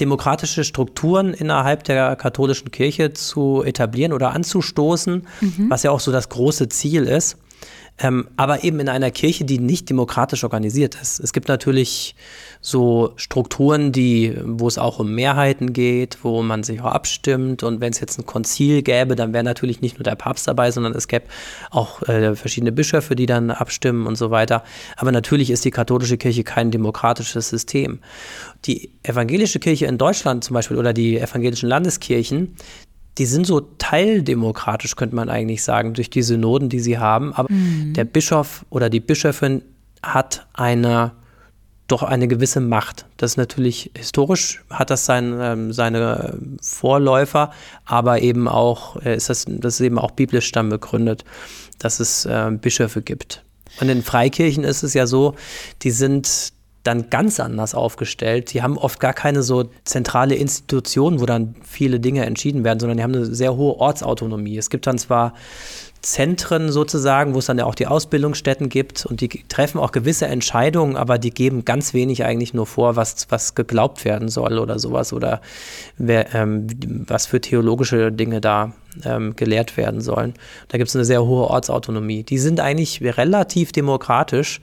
demokratische Strukturen innerhalb der katholischen Kirche zu etablieren oder anzustoßen, was ja auch so das große Ziel ist. Ähm, aber eben in einer Kirche, die nicht demokratisch organisiert ist. Es gibt natürlich so Strukturen, die, wo es auch um Mehrheiten geht, wo man sich auch abstimmt. Und wenn es jetzt ein Konzil gäbe, dann wäre natürlich nicht nur der Papst dabei, sondern es gäbe auch äh, verschiedene Bischöfe, die dann abstimmen und so weiter. Aber natürlich ist die katholische Kirche kein demokratisches System. Die evangelische Kirche in Deutschland zum Beispiel oder die evangelischen Landeskirchen, die sind so teildemokratisch, könnte man eigentlich sagen, durch die Synoden, die sie haben. Aber der Bischof oder die Bischöfin hat eine doch eine gewisse Macht. Das ist natürlich historisch, hat das sein, ähm, seine Vorläufer, aber eben auch äh, ist das, das ist eben auch biblisch dann begründet, dass es äh, Bischöfe gibt. Und in Freikirchen ist es ja so, die sind dann ganz anders aufgestellt. Die haben oft gar keine so zentrale Institution, wo dann viele Dinge entschieden werden, sondern die haben eine sehr hohe Ortsautonomie. Es gibt dann zwar Zentren sozusagen, wo es dann ja auch die Ausbildungsstätten gibt und die treffen auch gewisse Entscheidungen, aber die geben ganz wenig eigentlich nur vor, was, was geglaubt werden soll oder sowas oder wer, ähm, was für theologische Dinge da ähm, gelehrt werden sollen. Da gibt es eine sehr hohe Ortsautonomie. Die sind eigentlich relativ demokratisch,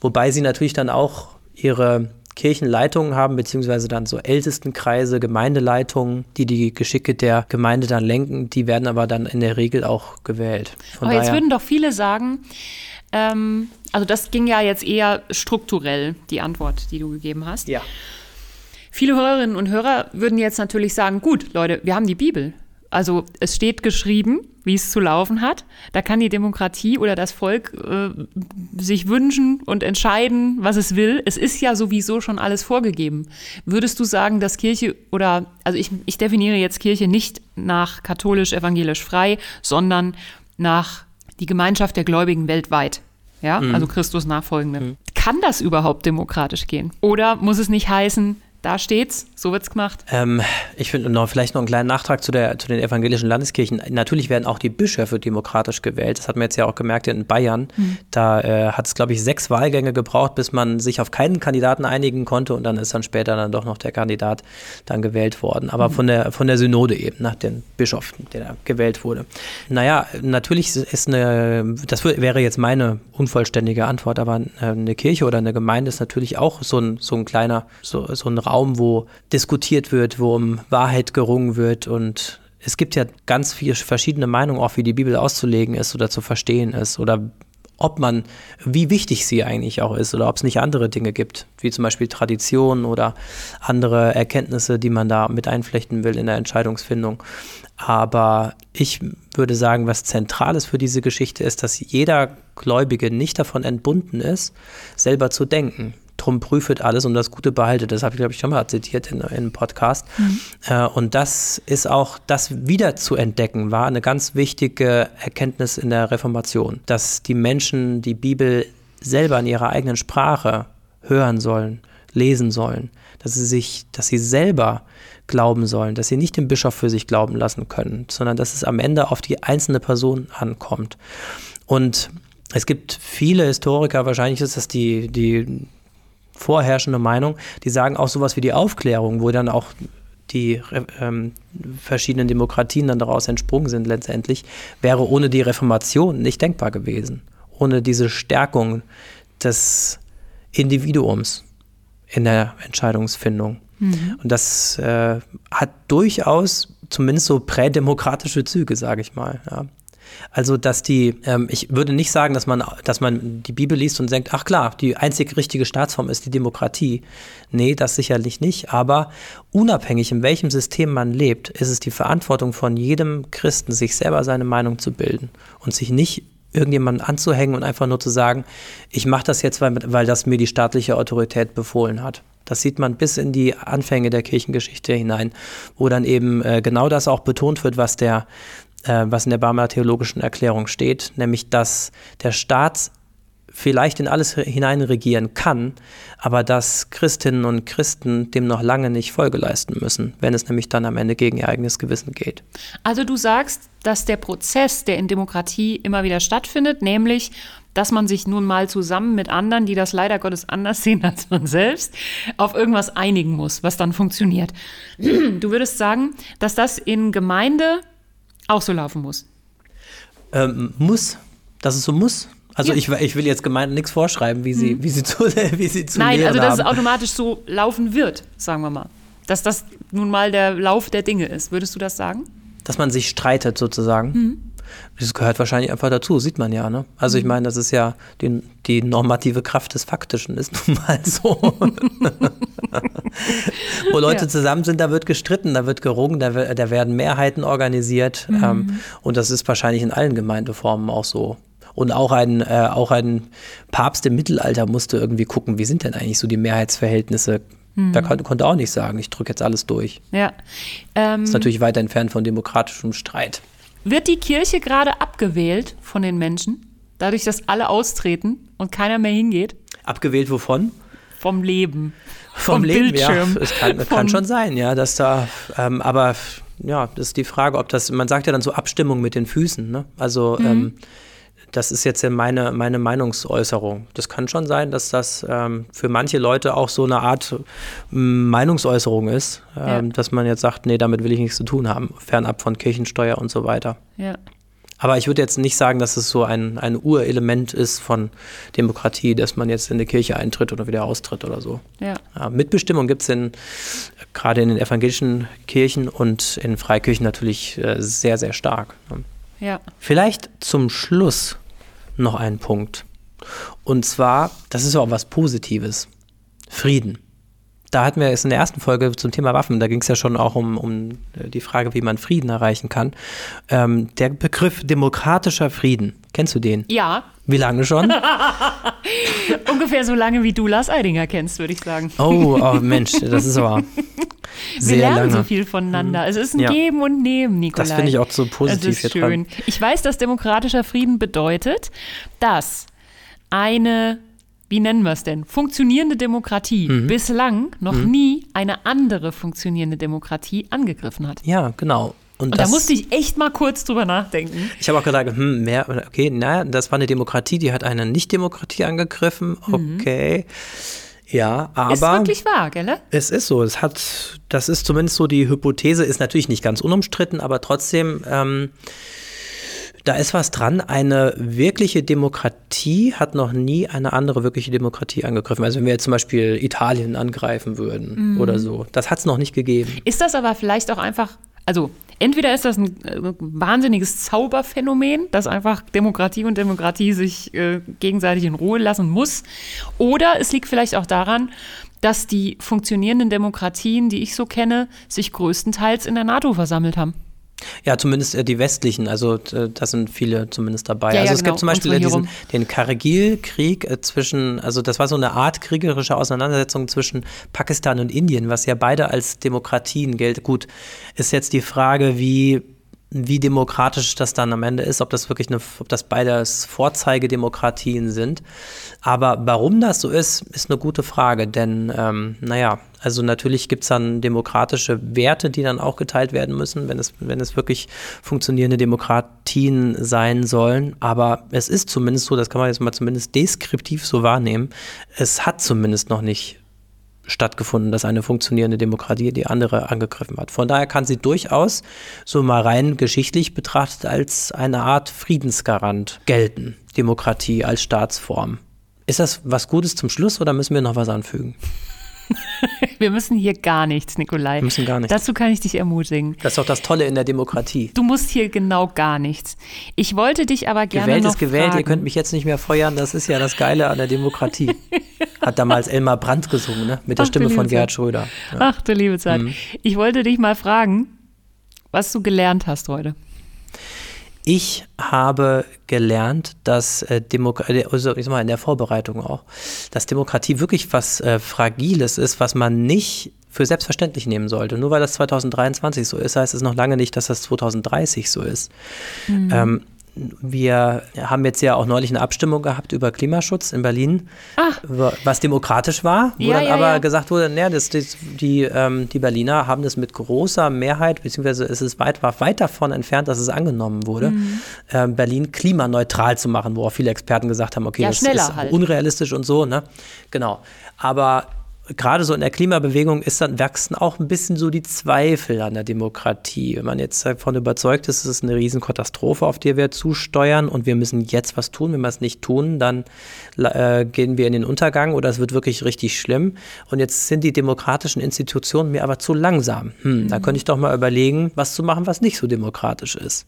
wobei sie natürlich dann auch ihre Kirchenleitungen haben, beziehungsweise dann so Ältestenkreise, Gemeindeleitungen, die die Geschicke der Gemeinde dann lenken, die werden aber dann in der Regel auch gewählt. Von Aber jetzt würden doch viele sagen, ähm, also das ging ja jetzt eher strukturell, die Antwort, die du gegeben hast. ja. Viele Hörerinnen und Hörer würden jetzt natürlich sagen, gut, Leute, wir haben die Bibel. Also es steht geschrieben, wie es zu laufen hat. Da kann die Demokratie oder das Volk äh, sich wünschen und entscheiden, was es will. Es ist ja sowieso schon alles vorgegeben. Würdest du sagen, dass Kirche oder, also ich, ich definiere jetzt Kirche nicht nach katholisch, evangelisch frei, sondern nach die Gemeinschaft der Gläubigen weltweit. Ja, also Christus Nachfolgende. Kann das überhaupt demokratisch gehen? Oder muss es nicht heißen, da steht's, so wird's gemacht? Ähm, ich finde noch vielleicht noch einen kleinen Nachtrag zu, der, zu den evangelischen Landeskirchen. Natürlich werden auch die Bischöfe demokratisch gewählt. Das hat man jetzt ja auch gemerkt in Bayern. Da äh, hat es, glaube ich, sechs Wahlgänge gebraucht, bis man sich auf keinen Kandidaten einigen konnte und dann ist dann später dann doch noch der Kandidat dann gewählt worden. Aber von der von der Synode eben, nach dem Bischof, der da gewählt wurde. Naja, natürlich ist eine, das wär- wäre jetzt meine unvollständige Antwort, aber äh, eine Kirche oder eine Gemeinde ist natürlich auch so ein, so ein kleiner, so, so ein Raum, wo diskutiert wird, wo um Wahrheit gerungen wird und es gibt ja ganz viele verschiedene Meinungen, auch wie die Bibel auszulegen ist oder zu verstehen ist oder ob man, wie wichtig sie eigentlich auch ist oder ob es nicht andere Dinge gibt, wie zum Beispiel Tradition oder andere Erkenntnisse, die man da mit einflechten will in der Entscheidungsfindung. Aber ich würde sagen, was zentral ist für diese Geschichte ist, dass jeder Gläubige nicht davon entbunden ist, selber zu denken. Drum prüfet alles und das Gute behaltet. Das habe ich, glaube ich, schon mal zitiert in, in einem Podcast. Äh, und das ist auch, das wieder zu entdecken, war eine ganz wichtige Erkenntnis in der Reformation, dass die Menschen die Bibel selber in ihrer eigenen Sprache hören sollen, lesen sollen, dass sie sich, dass sie selber glauben sollen, dass sie nicht den Bischof für sich glauben lassen können, sondern dass es am Ende auf die einzelne Person ankommt. Und es gibt viele Historiker, wahrscheinlich ist das die, die vorherrschende Meinung, die sagen auch sowas wie die Aufklärung, wo dann auch die ähm, verschiedenen Demokratien dann daraus entsprungen sind letztendlich, wäre ohne die Reformation nicht denkbar gewesen. ohne diese Stärkung des Individuums in der Entscheidungsfindung. Mhm. Und das äh, hat durchaus zumindest so prädemokratische Züge, sage ich mal. Ja. Also, dass die, ähm, ich würde nicht sagen, dass man, dass man die Bibel liest und denkt, ach klar, die einzig richtige Staatsform ist die Demokratie. Nee, das sicherlich nicht. Aber unabhängig, in welchem System man lebt, ist es die Verantwortung von jedem Christen, sich selber seine Meinung zu bilden und sich nicht irgendjemanden anzuhängen und einfach nur zu sagen, ich mache das jetzt, weil, weil das mir die staatliche Autorität befohlen hat. Das sieht man bis in die Anfänge der Kirchengeschichte hinein, wo dann eben äh, genau das auch betont wird, was der äh, was in der Barmer Theologischen Erklärung steht, nämlich dass der Staat vielleicht in alles hineinregieren kann, aber dass Christinnen und Christen dem noch lange nicht Folge leisten müssen, wenn es nämlich dann am Ende gegen ihr eigenes Gewissen geht. Also du sagst, dass der Prozess, der in Demokratie immer wieder stattfindet, nämlich dass man sich nun mal zusammen mit anderen, die das leider Gottes anders sehen als man selbst, auf irgendwas einigen muss, was dann funktioniert. Du würdest sagen, dass das in Gemeinde auch so laufen muss. Ähm, muss. Dass es so muss. Also ja. ich, ich will jetzt Gemeinden nichts vorschreiben, wie sie, mhm. wie sie zu, wie sie zu Nein, also dass haben. es automatisch so laufen wird, sagen wir mal. Dass das nun mal der Lauf der Dinge ist. Würdest du das sagen? Dass man sich streitet sozusagen. Mhm. Das gehört wahrscheinlich einfach dazu, sieht man ja. Ne? Also ich mhm. meine, das ist ja die, die normative Kraft des Faktischen, ist nun mal so. Wo Leute ja. zusammen sind, da wird gestritten, da wird gerungen, da, da werden Mehrheiten organisiert. Mhm. Ähm, und das ist wahrscheinlich in allen Gemeindeformen auch so. Und auch ein, äh, auch ein Papst im Mittelalter musste irgendwie gucken, wie sind denn eigentlich so die Mehrheitsverhältnisse Mhm. Da konnte, konnte auch nicht sagen, ich drücke jetzt alles durch. Ja. Ähm, ist natürlich weit entfernt von demokratischem Streit. Wird die Kirche gerade abgewählt von den Menschen, dadurch, dass alle austreten und keiner mehr hingeht? Abgewählt wovon? Vom Leben. Vom, vom Leben, Bildschirm. ja. Es kann, kann schon sein, ja, dass da, ähm, aber ja, das ist die Frage, ob das, man sagt ja dann so Abstimmung mit den Füßen, ne? Also, mhm. ähm, das ist jetzt meine, meine Meinungsäußerung. Das kann schon sein, dass das ähm, für manche Leute auch so eine Art ähm, Meinungsäußerung ist, ähm, ja. dass man jetzt sagt, nee, damit will ich nichts zu tun haben, fernab von Kirchensteuer und so weiter. Ja. Aber ich würde jetzt nicht sagen, dass es so ein, ein Urelement ist von Demokratie, dass man jetzt in die Kirche eintritt oder wieder austritt oder so. Ja. Ja, Mitbestimmung gibt es gerade in den evangelischen Kirchen und in Freikirchen natürlich äh, sehr, sehr stark. Ja. Vielleicht zum Schluss noch einen Punkt. Und zwar, das ist ja auch was Positives. Frieden. Da hatten wir es in der ersten Folge zum Thema Waffen, da ging es ja schon auch um, um die Frage, wie man Frieden erreichen kann. Ähm, der Begriff demokratischer Frieden, kennst du den? Ja. Wie lange schon? Ungefähr so lange, wie du Lars Eidinger kennst, würde ich sagen. Oh, oh Mensch, das ist aber sehr Wir lernen lange. so viel voneinander. Es ist ein ja. Geben und Nehmen, Nikolai. Das finde ich auch so positiv es ist schön. Dran. Ich weiß, dass demokratischer Frieden bedeutet, dass eine wie nennen wir es denn, funktionierende Demokratie mhm. bislang noch mhm. nie eine andere funktionierende Demokratie angegriffen hat. Ja, genau. Und, und da musste ich echt mal kurz drüber nachdenken. Ich habe auch gesagt, hm, mehr, okay, naja, das war eine Demokratie, die hat eine Nicht-Demokratie angegriffen. Mhm. Okay. Mhm. Ja, aber. Ist wirklich wahr, gell? Es ist so. Es hat, das ist zumindest so die Hypothese, ist natürlich nicht ganz unumstritten, aber trotzdem, ähm, da ist was dran. Eine wirkliche Demokratie hat noch nie eine andere wirkliche Demokratie angegriffen. Also wenn wir jetzt zum Beispiel Italien angreifen würden mhm. oder so, das hat es noch nicht gegeben. Ist das aber vielleicht auch einfach, also entweder ist das ein äh, wahnsinniges Zauberphänomen, dass einfach Demokratie und Demokratie sich äh, gegenseitig in Ruhe lassen muss, oder es liegt vielleicht auch daran, dass die funktionierenden Demokratien, die ich so kenne, sich größtenteils in der NATO versammelt haben. Ja, zumindest äh, die westlichen, also äh, da sind viele zumindest dabei. Ja, also ja, es genau. gibt zum Beispiel diesen, den Kargil-Krieg äh, zwischen, also das war so eine Art kriegerische Auseinandersetzung zwischen Pakistan und Indien, was ja beide als Demokratien gilt. Gut, ist jetzt die Frage, wie wie demokratisch das dann am Ende ist, ob das wirklich eine, ob das beides Vorzeigedemokratien sind. Aber warum das so ist, ist eine gute Frage, denn ähm, naja, also natürlich gibt es dann demokratische Werte, die dann auch geteilt werden müssen, wenn es, wenn es wirklich funktionierende Demokratien sein sollen. Aber es ist zumindest so, das kann man jetzt mal zumindest deskriptiv so wahrnehmen, es hat zumindest noch nicht stattgefunden, dass eine funktionierende Demokratie die andere angegriffen hat. Von daher kann sie durchaus so mal rein geschichtlich betrachtet als eine Art Friedensgarant gelten, Demokratie als Staatsform. Ist das was Gutes zum Schluss oder müssen wir noch was anfügen? Wir müssen hier gar nichts, Nikolai. Wir müssen gar nichts. Dazu kann ich dich ermutigen. Das ist doch das Tolle in der Demokratie. Du musst hier genau gar nichts. Ich wollte dich aber gerne Gewählt noch ist gewählt, fragen. ihr könnt mich jetzt nicht mehr feuern, das ist ja das Geile an der Demokratie. Hat damals Elmar Brandt gesungen, ne? mit der Ach, Stimme von Gerhard Zeit. Schröder. Ja. Ach du liebe Zeit. Mhm. Ich wollte dich mal fragen, was du gelernt hast heute. Ich habe gelernt, dass äh, Demokratie, also ich sag mal in der Vorbereitung auch, dass Demokratie wirklich was äh, Fragiles ist, was man nicht für selbstverständlich nehmen sollte. Nur weil das 2023 so ist, heißt es noch lange nicht, dass das 2030 so ist. Mhm. Ähm, wir haben jetzt ja auch neulich eine Abstimmung gehabt über Klimaschutz in Berlin, was demokratisch war, wo Ja, dann ja, aber ja. gesagt wurde, naja, das, das, die, ähm, die Berliner haben das mit großer Mehrheit, beziehungsweise es ist weit, war weit davon entfernt, dass es angenommen wurde, Mhm. ähm, Berlin klimaneutral zu machen, wo auch viele Experten gesagt haben, okay, das ist halt. unrealistisch und so, ne? Genau. Aber gerade so in der Klimabewegung ist dann wachsen auch ein bisschen so die Zweifel an der Demokratie. Wenn man jetzt davon überzeugt ist, es ist eine Riesenkatastrophe, auf die wir zusteuern und wir müssen jetzt was tun. Wenn wir es nicht tun, dann äh, gehen wir in den Untergang oder es wird wirklich richtig schlimm. Und jetzt sind die demokratischen Institutionen mir aber zu langsam. Hm, Da könnte ich doch mal überlegen, was zu machen, was nicht so demokratisch ist.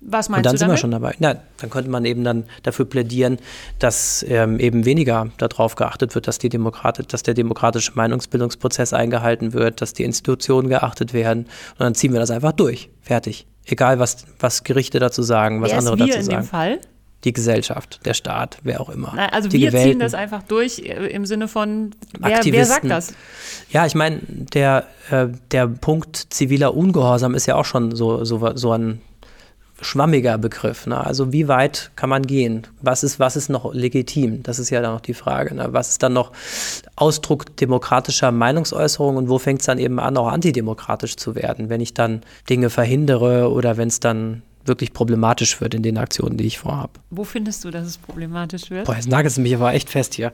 Was Und meinst dann du sind wir schon dabei. Na, dann könnte man eben dann dafür plädieren, dass ähm, eben weniger darauf geachtet wird, dass, die Demokrat dass der demokratische Meinungsbildungsprozess eingehalten wird, dass die Institutionen geachtet werden. Und dann ziehen wir das einfach durch. Fertig. Egal, was, was Gerichte dazu sagen, was Wer andere wir dazu in sagen. dem Fall? Die Gesellschaft, der Staat, wer auch immer. Also die wir ziehen Gewählten. das einfach durch äh, im Sinne von, wer, wer sagt das? Ja, ich meine, der, äh, der Punkt ziviler Ungehorsam ist ja auch schon so, so, so ein schwammiger Begriff. Ne? Also wie weit kann man gehen? Was ist, was ist noch legitim? Das ist ja dann noch die Frage. Ne? Was ist dann noch Ausdruck demokratischer Meinungsäußerung und wo fängt es dann eben an, auch antidemokratisch zu werden, wenn ich dann Dinge verhindere oder wenn es dann wirklich problematisch wird in den Aktionen, die ich vorhabe. Wo findest du, dass es problematisch wird? Boah, jetzt nagelst du mich aber echt fest hier.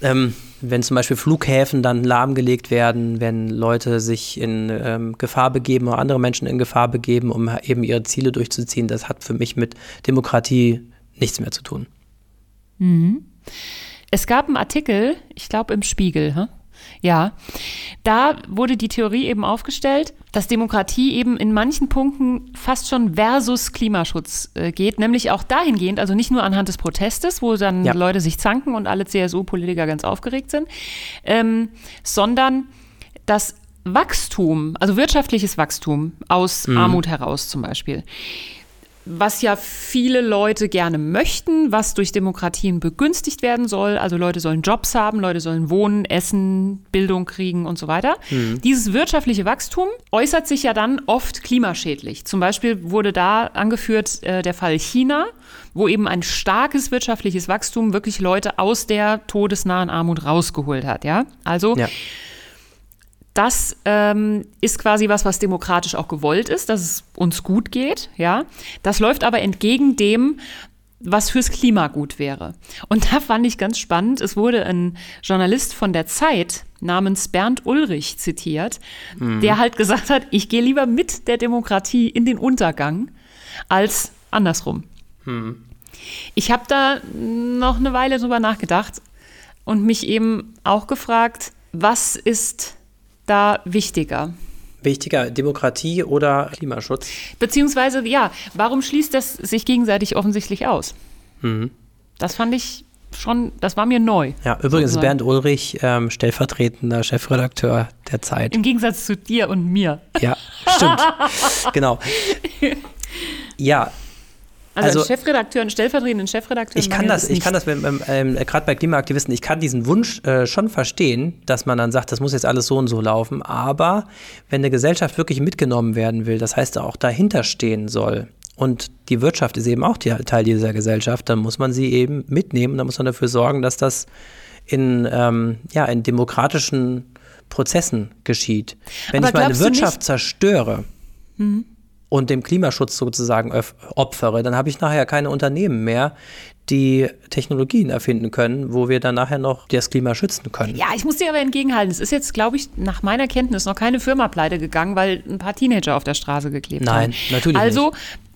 Ähm, wenn zum Beispiel Flughäfen dann lahmgelegt werden, wenn Leute sich in ähm, Gefahr begeben oder andere Menschen in Gefahr begeben, um eben ihre Ziele durchzuziehen, das hat für mich mit Demokratie nichts mehr zu tun. Mhm. Es gab einen Artikel, ich glaube im Spiegel, hä? Ja, da wurde die Theorie eben aufgestellt, dass Demokratie eben in manchen Punkten fast schon versus Klimaschutz äh, geht, nämlich auch dahingehend, also nicht nur anhand des Protestes, wo dann Ja. Leute sich zanken und alle CSU-Politiker ganz aufgeregt sind, ähm, sondern das Wachstum, also wirtschaftliches Wachstum aus Mhm. Armut heraus zum Beispiel, was ja viele Leute gerne möchten, was durch Demokratien begünstigt werden soll. Also Leute sollen Jobs haben, Leute sollen wohnen, essen, Bildung kriegen und so weiter. Dieses wirtschaftliche Wachstum äußert sich ja dann oft klimaschädlich. Zum Beispiel wurde da angeführt äh, der Fall China, wo eben ein starkes wirtschaftliches Wachstum wirklich Leute aus der todesnahen Armut rausgeholt hat. Ja, also Ja. Das ähm, ist quasi was, was demokratisch auch gewollt ist, dass es uns gut geht, ja. Das läuft aber entgegen dem, was fürs Klima gut wäre. Und da fand ich ganz spannend, es wurde ein Journalist von der Zeit namens Bernd Ulrich zitiert, der halt gesagt hat, ich gehe lieber mit der Demokratie in den Untergang als andersrum. Ich habe da noch eine Weile drüber nachgedacht und mich eben auch gefragt, was ist da wichtiger? Wichtiger, Demokratie oder Klimaschutz? Beziehungsweise, ja, warum schließt das sich gegenseitig offensichtlich aus? Mhm. Das fand ich schon, das war mir neu. Ja, übrigens sozusagen. Bernd Ulrich, ähm, stellvertretender Chefredakteur der Zeit. Im Gegensatz zu dir und mir. Ja, stimmt. genau. Ja, Also, Also- als Chefredakteur und stellvertretenden Chefredakteur. Ich kann das, ich kann das ähm, gerade bei Klimaaktivisten, ich kann diesen Wunsch äh, schon verstehen, dass man dann sagt, das muss jetzt alles so und so laufen. Aber wenn eine Gesellschaft wirklich mitgenommen werden will, das heißt auch dahinter stehen soll. Und die Wirtschaft ist eben auch Teil dieser Gesellschaft, dann muss man sie eben mitnehmen. Dann muss man dafür sorgen, dass das in, ähm, ja, in demokratischen Prozessen geschieht. Wenn Aber ich meine Wirtschaft zerstöre, und dem Klimaschutz sozusagen opfere, dann habe ich nachher keine Unternehmen mehr, die Technologien erfinden können, wo wir dann nachher noch das Klima schützen können. Ja, ich muss dir aber entgegenhalten. Es ist jetzt, glaube ich, nach meiner Kenntnis noch keine Firma pleite gegangen, weil ein paar Teenager auf der Straße geklebt Nein, haben. natürlich Also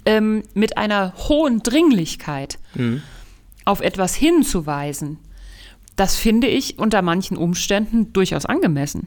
ähm, mit einer hohen Dringlichkeit Mhm. auf etwas hinzuweisen, das finde ich unter manchen Umständen durchaus angemessen.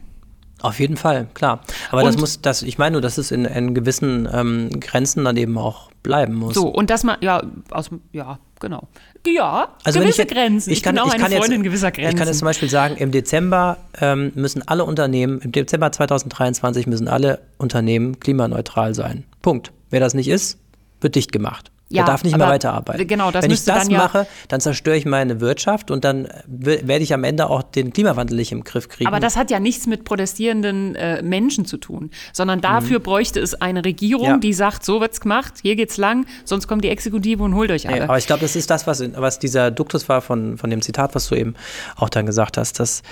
Auf jeden Fall, klar. Aber das Und- muss, das, ich meine nur, dass es in, in gewissen ähm, Grenzen dann eben auch bleiben muss. So, und dass man, ja, aus, ja, genau. Ja, Also gewisse ich, Grenzen. Ich, kann, bin auch ich eine kann Freundin jetzt, gewisser Grenzen. Ich kann jetzt zum Beispiel sagen, im Dezember ähm, müssen alle Unternehmen, im Dezember 2023 müssen alle Unternehmen klimaneutral sein. Punkt. Wer das nicht ist, wird dicht gemacht. Ja, Der darf nicht mehr weiterarbeiten. genau, das Wenn ich das dann ja- mache, dann zerstöre ich meine Wirtschaft und dann w- werde ich am Ende auch den Klimawandel nicht im Griff kriegen. Aber das hat ja nichts mit protestierenden äh, Menschen zu tun, sondern dafür bräuchte es eine Regierung, Mhm. Ja. die sagt, so wird's gemacht, hier geht's lang, sonst kommt die Exekutive und holt euch alle. Ja, aber ich glaube, das ist das, was, was dieser Duktus war von, von dem Zitat, was du eben auch dann gesagt hast, dass,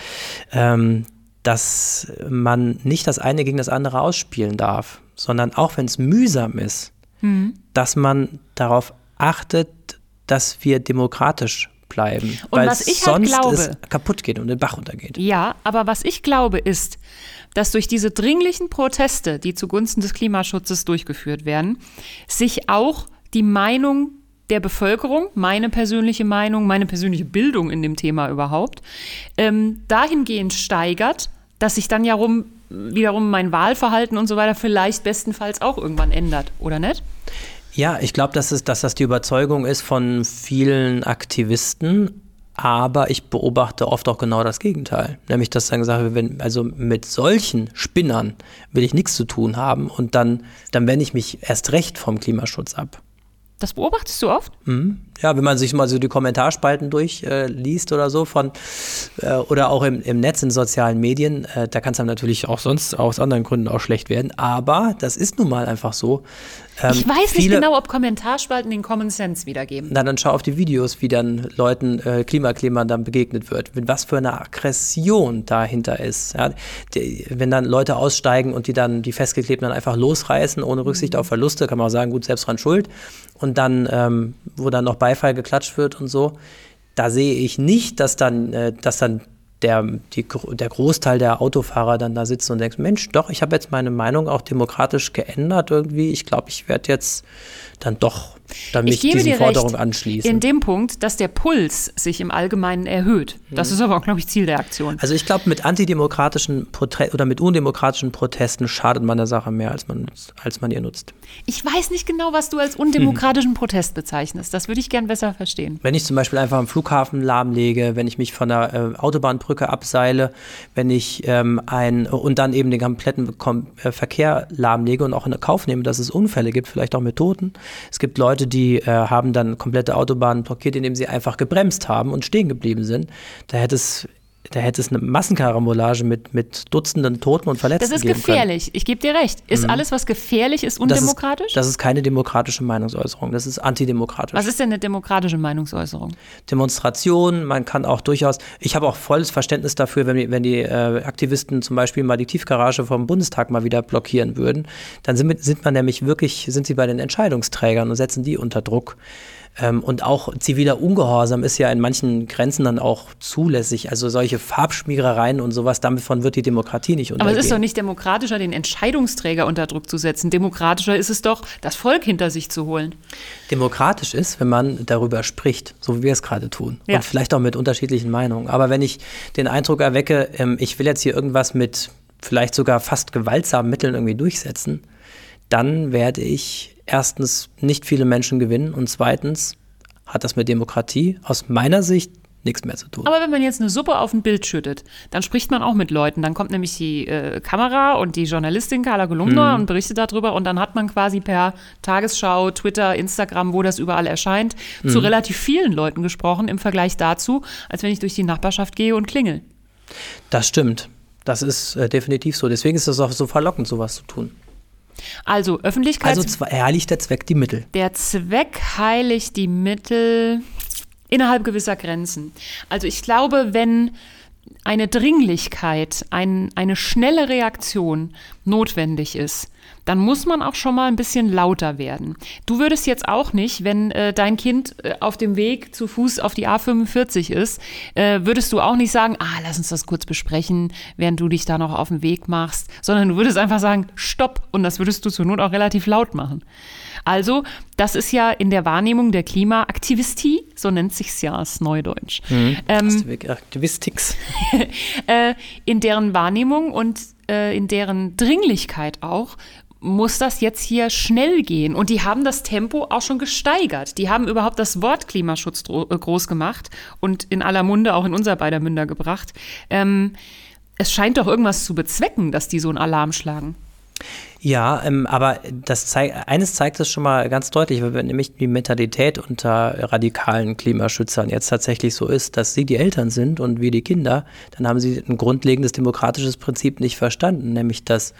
ähm, dass man nicht das eine gegen das andere ausspielen darf, sondern auch wenn es mühsam ist, Mhm. dass man darauf achtet, dass wir demokratisch bleiben. Und weil was ich halt sonst glaube- es kaputt geht und den Bach untergeht. Ja, aber was ich glaube ist, dass durch diese dringlichen Proteste, die zugunsten des Klimaschutzes durchgeführt werden, sich auch die Meinung der Bevölkerung, meine persönliche Meinung, meine persönliche Bildung in dem Thema überhaupt, ähm, dahingehend steigert, dass sich dann ja rum, wiederum mein Wahlverhalten und so weiter vielleicht bestenfalls auch irgendwann ändert, oder nicht? Ja, ich glaube, dass, dass das die Überzeugung ist von vielen Aktivisten, aber ich beobachte oft auch genau das Gegenteil. Nämlich, dass dann gesagt wird, wenn, also mit solchen Spinnern will ich nichts zu tun haben und dann, dann wende ich mich erst recht vom Klimaschutz ab. Das beobachtest du oft? Ja, wenn man sich mal so die Kommentarspalten durchliest äh, oder so von äh, oder auch im, im Netz in sozialen Medien, äh, da kann es dann natürlich auch sonst aus anderen Gründen auch schlecht werden. Aber das ist nun mal einfach so. Ähm, ich weiß nicht viele- genau, ob Kommentarspalten den Common Sense wiedergeben. Na, dann schau auf die Videos, wie dann Leuten, äh, Klimaklebern dann begegnet wird. Mit was für eine Aggression dahinter ist. Ja, die, wenn dann Leute aussteigen und die dann die Festgeklebten dann einfach losreißen, ohne Rücksicht auf Verluste, kann man auch sagen, gut, selbst dran schuld. Und dann, ähm, wo dann noch Beifall geklatscht wird und so, da sehe ich nicht, dass dann, äh, dass dann der, die, der Großteil der Autofahrer dann da sitzt und denkt, Mensch, doch, ich habe jetzt meine Meinung auch demokratisch geändert irgendwie. Ich glaube, ich werde jetzt dann doch dann mich ich gebe diesen dir Forderungen recht anschließen. in dem Punkt, dass der Puls sich im Allgemeinen erhöht. Das ist aber auch, glaube ich, Ziel der Aktion. also ich glaube, mit antidemokratischen Prote oder mit undemokratischen Protesten schadet man der Sache mehr, als man, als man ihr nutzt. Ich weiß nicht genau, was du als undemokratischen Protest bezeichnest. Das würde ich gern besser verstehen. Wenn ich zum Beispiel einfach am Flughafen lahmlege, wenn ich mich von der äh, Autobahnbrücke abseile, wenn ich ähm, ein und dann eben den kompletten Kom äh, Verkehr lahmlege und auch in Kauf nehme, dass es Unfälle gibt, vielleicht auch mit Toten. Es gibt Leute, die äh, haben dann komplette Autobahnen blockiert, indem sie einfach gebremst haben und stehen geblieben sind. Da hätte es da hätte es eine Massenkarambolage mit, mit Dutzenden Toten und Verletzten Das ist geben können. gefährlich. Ich gebe dir recht. Ist alles, was gefährlich ist, Das ist, undemokratisch? das ist keine demokratische Meinungsäußerung, das ist antidemokratisch. was ist denn eine demokratische Meinungsäußerung? Demonstrationen, man kann auch durchaus, ich habe auch volles Verständnis dafür, wenn die, wenn die äh, Aktivisten zum Beispiel mal die Tiefgarage vom Bundestag mal wieder blockieren würden, dann sind, wir- sind man nämlich wirklich, sind sie bei den Entscheidungsträgern und setzen die unter Druck. Ähm, und auch ziviler Ungehorsam ist ja in manchen Grenzen dann auch zulässig. Also solche Farbschmierereien und sowas, davon wird die Demokratie nicht Aber untergehen. es ist doch nicht demokratischer, den Entscheidungsträger unter Druck zu setzen. Demokratischer ist es doch, das Volk hinter sich zu holen. demokratisch ist, wenn man darüber spricht, so wie wir es gerade tun. Ja. Und vielleicht auch mit unterschiedlichen Meinungen. Aber wenn ich den Eindruck erwecke, ähm, ich will jetzt hier irgendwas mit vielleicht sogar fast gewaltsamen Mitteln irgendwie durchsetzen, dann werde ich erstens nicht viele Menschen gewinnen und zweitens hat das mit Demokratie aus meiner Sicht nichts mehr zu tun. Aber wenn man jetzt eine Suppe auf ein Bild schüttet, dann spricht man auch mit Leuten. Dann kommt nämlich die äh, Kamera und die Journalistin Carla Kolumna Mhm. und berichtet darüber. Und dann hat man quasi per Tagesschau, Twitter, Instagram, wo das überall erscheint, Mhm. zu relativ vielen Leuten gesprochen im Vergleich dazu, als wenn ich durch die Nachbarschaft gehe und klingel. Das stimmt. Das ist äh, definitiv so. Deswegen ist es auch so verlockend, sowas zu tun. Also Öffentlichkeit. Also heiligt der Zweck die Mittel. Der Zweck heiligt die Mittel innerhalb gewisser Grenzen. Also ich glaube, wenn eine Dringlichkeit, ein, eine schnelle Reaktion notwendig ist, dann muss man auch schon mal ein bisschen lauter werden. Du würdest jetzt auch nicht, wenn äh, dein Kind äh, auf dem Weg zu Fuß auf die A45 ist, äh, würdest du auch nicht sagen, ah, lass uns das kurz besprechen, während du dich da noch auf den Weg machst, sondern du würdest einfach sagen, stopp. Und das würdest du zur Not auch relativ laut machen. Also, das ist ja in der Wahrnehmung der Klimaaktivistie, so nennt sich's ja als Neudeutsch. Mhm. Ähm, Aktivistix. äh, in deren Wahrnehmung und äh, in deren Dringlichkeit auch muss das jetzt hier schnell gehen. Und die haben das Tempo auch schon gesteigert. Die haben überhaupt das Wort Klimaschutz äh, groß gemacht und in aller Munde auch in unser beider Münder gebracht. Ähm, es scheint doch irgendwas zu bezwecken, dass die so einen Alarm schlagen. Ja, ähm, aber das zeigt, eines zeigt es schon mal ganz deutlich, wenn nämlich die Mentalität unter radikalen Klimaschützern jetzt tatsächlich so ist, dass sie die Eltern sind und wir die Kinder, dann haben sie ein grundlegendes demokratisches Prinzip nicht verstanden, nämlich dass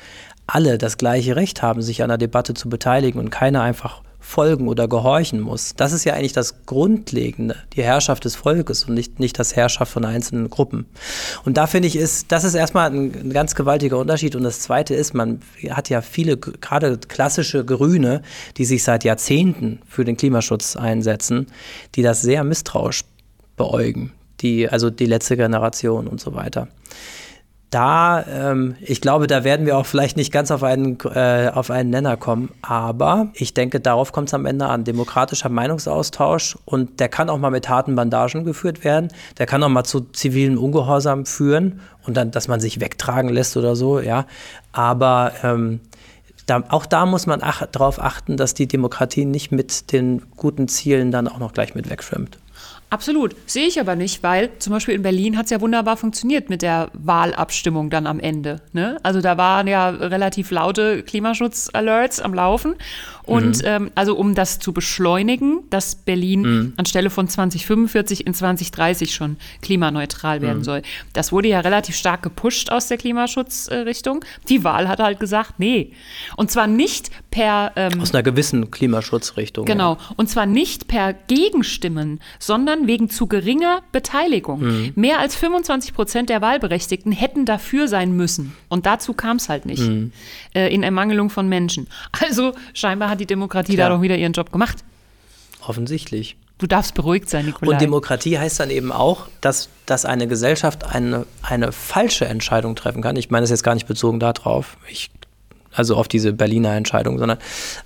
alle das gleiche Recht haben, sich an der Debatte zu beteiligen und keiner einfach folgen oder gehorchen muss. Das ist ja eigentlich das Grundlegende, die Herrschaft des Volkes und nicht, nicht das Herrschaft von einzelnen Gruppen. Und da finde ich, ist, das ist erstmal ein, ein, ganz gewaltiger Unterschied. Und das Zweite ist, man hat ja viele, gerade klassische Grüne, die sich seit Jahrzehnten für den Klimaschutz einsetzen, die das sehr misstrauisch beäugen. Die, also die letzte Generation und so weiter da, ähm, ich glaube, da werden wir auch vielleicht nicht ganz auf einen, äh, auf einen Nenner kommen, aber ich denke, darauf kommt es am Ende an. Demokratischer Meinungsaustausch und der kann auch mal mit harten Bandagen geführt werden, der kann auch mal zu zivilen Ungehorsam führen und dann, dass man sich wegtragen lässt oder so, ja. Aber ähm, da, auch da muss man ach, darauf achten, dass die Demokratie nicht mit den guten Zielen dann auch noch gleich mit wegschwimmt. Absolut. Sehe ich aber nicht, weil zum Beispiel in Berlin hat es ja wunderbar funktioniert mit der Wahlabstimmung dann am Ende. Ne? Also da waren ja relativ laute Klimaschutz-Alerts am Laufen. Und mhm. ähm, also um das zu beschleunigen, dass Berlin mhm. anstelle von 2045 in 2030 schon klimaneutral werden mhm. soll. Das wurde ja relativ stark gepusht aus der Klimaschutzrichtung. Die Wahl hat halt gesagt, nee. Und zwar nicht per ähm, aus einer gewissen Klimaschutzrichtung. Genau. Ja. Und zwar nicht per Gegenstimmen, sondern wegen zu geringer Beteiligung. Mhm. Mehr als 25 Prozent der Wahlberechtigten hätten dafür sein müssen. Und dazu kam es halt nicht. Mhm. Äh, in Ermangelung von Menschen. Also scheinbar hat hat die Demokratie Klar. da doch wieder ihren Job gemacht. Offensichtlich. Du darfst beruhigt sein, Nikolai. Und Demokratie heißt dann eben auch, dass, dass eine Gesellschaft eine, eine falsche Entscheidung treffen kann. Ich meine das jetzt gar nicht bezogen darauf. Ich also auf diese Berliner Entscheidung, sondern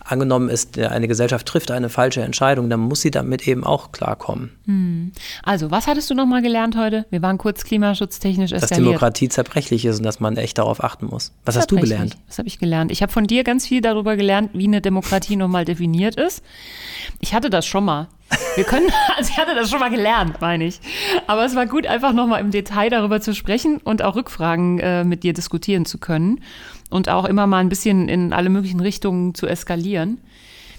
angenommen ist, eine Gesellschaft trifft eine falsche Entscheidung, dann muss sie damit eben auch klarkommen. Hm. Also, was hattest du nochmal gelernt heute? Wir waren kurz klimaschutztechnisch eskaliert. Dass Demokratie zerbrechlich ist und dass man echt darauf achten muss. Was hast du gelernt? Was habe ich gelernt? Ich habe von dir ganz viel darüber gelernt, wie eine Demokratie nochmal definiert ist. Ich hatte das schon mal. Wir können, also ich hatte das schon mal gelernt, meine ich. Aber es war gut, einfach nochmal im Detail darüber zu sprechen und auch Rückfragen äh, mit dir diskutieren zu können und auch immer mal ein bisschen in alle möglichen Richtungen zu eskalieren.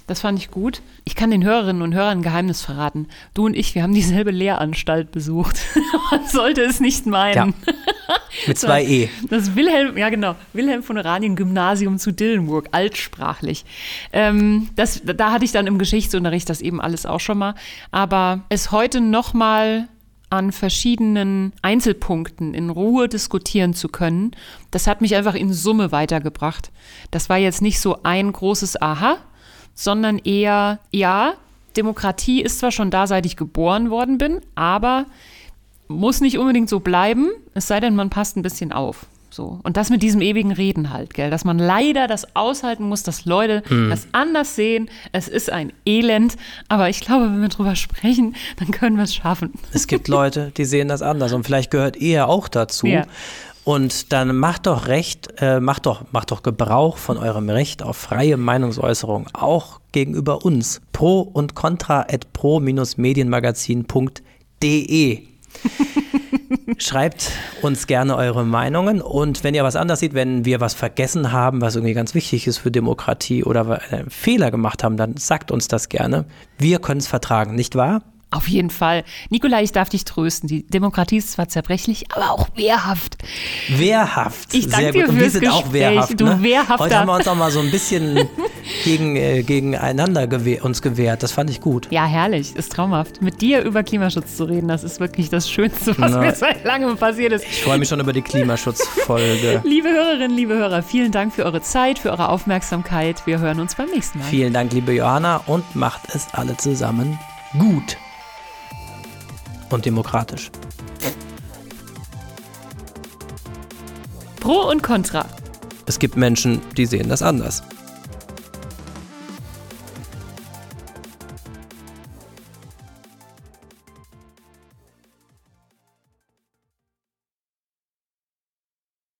Das fand ich gut. Ich kann den Hörerinnen und Hörern ein Geheimnis verraten. Du und ich, wir haben dieselbe Lehranstalt besucht. Man sollte es nicht meinen. Ja. Mit zwei E. Das Wilhelm, ja genau, Wilhelm von Oranien Gymnasium zu Dillenburg, altsprachlich. Ähm, das, da hatte ich dann im Geschichtsunterricht das eben alles auch schon mal. Aber es heute nochmal an verschiedenen Einzelpunkten in Ruhe diskutieren zu können, das hat mich einfach in Summe weitergebracht. Das war jetzt nicht so ein großes Aha, sondern eher, ja, Demokratie ist zwar schon da, seit ich geboren worden bin, aber muss nicht unbedingt so bleiben, es sei denn, man passt ein bisschen auf. So. Und das mit diesem ewigen Reden halt, gell? Dass man leider das aushalten muss, dass Leute hm. das anders sehen. Es ist ein Elend, aber ich glaube, wenn wir drüber sprechen, dann können wir es schaffen. Es gibt Leute, die sehen das anders und vielleicht gehört ihr auch dazu. Ja. Und dann macht doch Recht, äh, macht doch, macht doch Gebrauch von eurem Recht auf freie Meinungsäußerung, auch gegenüber uns. Pro und contra at pro-medienmagazin.de. Schreibt uns gerne eure Meinungen und wenn ihr was anders seht, wenn wir was vergessen haben, was irgendwie ganz wichtig ist für Demokratie oder einen Fehler gemacht haben, dann sagt uns das gerne. Wir können es vertragen, nicht wahr? Auf jeden Fall. Nikolai, ich darf dich trösten. Die Demokratie ist zwar zerbrechlich, aber auch wehrhaft. Wehrhaft. Ich danke Sehr dir gut. Und wir sind auch Gespräch, wehrhaft. du ne? Wehrhafter. Heute haben wir uns auch mal so ein bisschen gegen, äh, gegeneinander gewehr, uns gewehrt. Das fand ich gut. Ja, herrlich. Ist traumhaft. Mit dir über Klimaschutz zu reden, das ist wirklich das Schönste, was Na. mir seit langem passiert ist. Ich freue mich schon über die Klimaschutzfolge. Liebe Hörerinnen, liebe Hörer, vielen Dank für eure Zeit, für eure Aufmerksamkeit. Wir hören uns beim nächsten Mal. Vielen Dank, liebe Johanna, und macht es alle zusammen gut und demokratisch. Pro und Contra. Es gibt Menschen, die sehen das anders.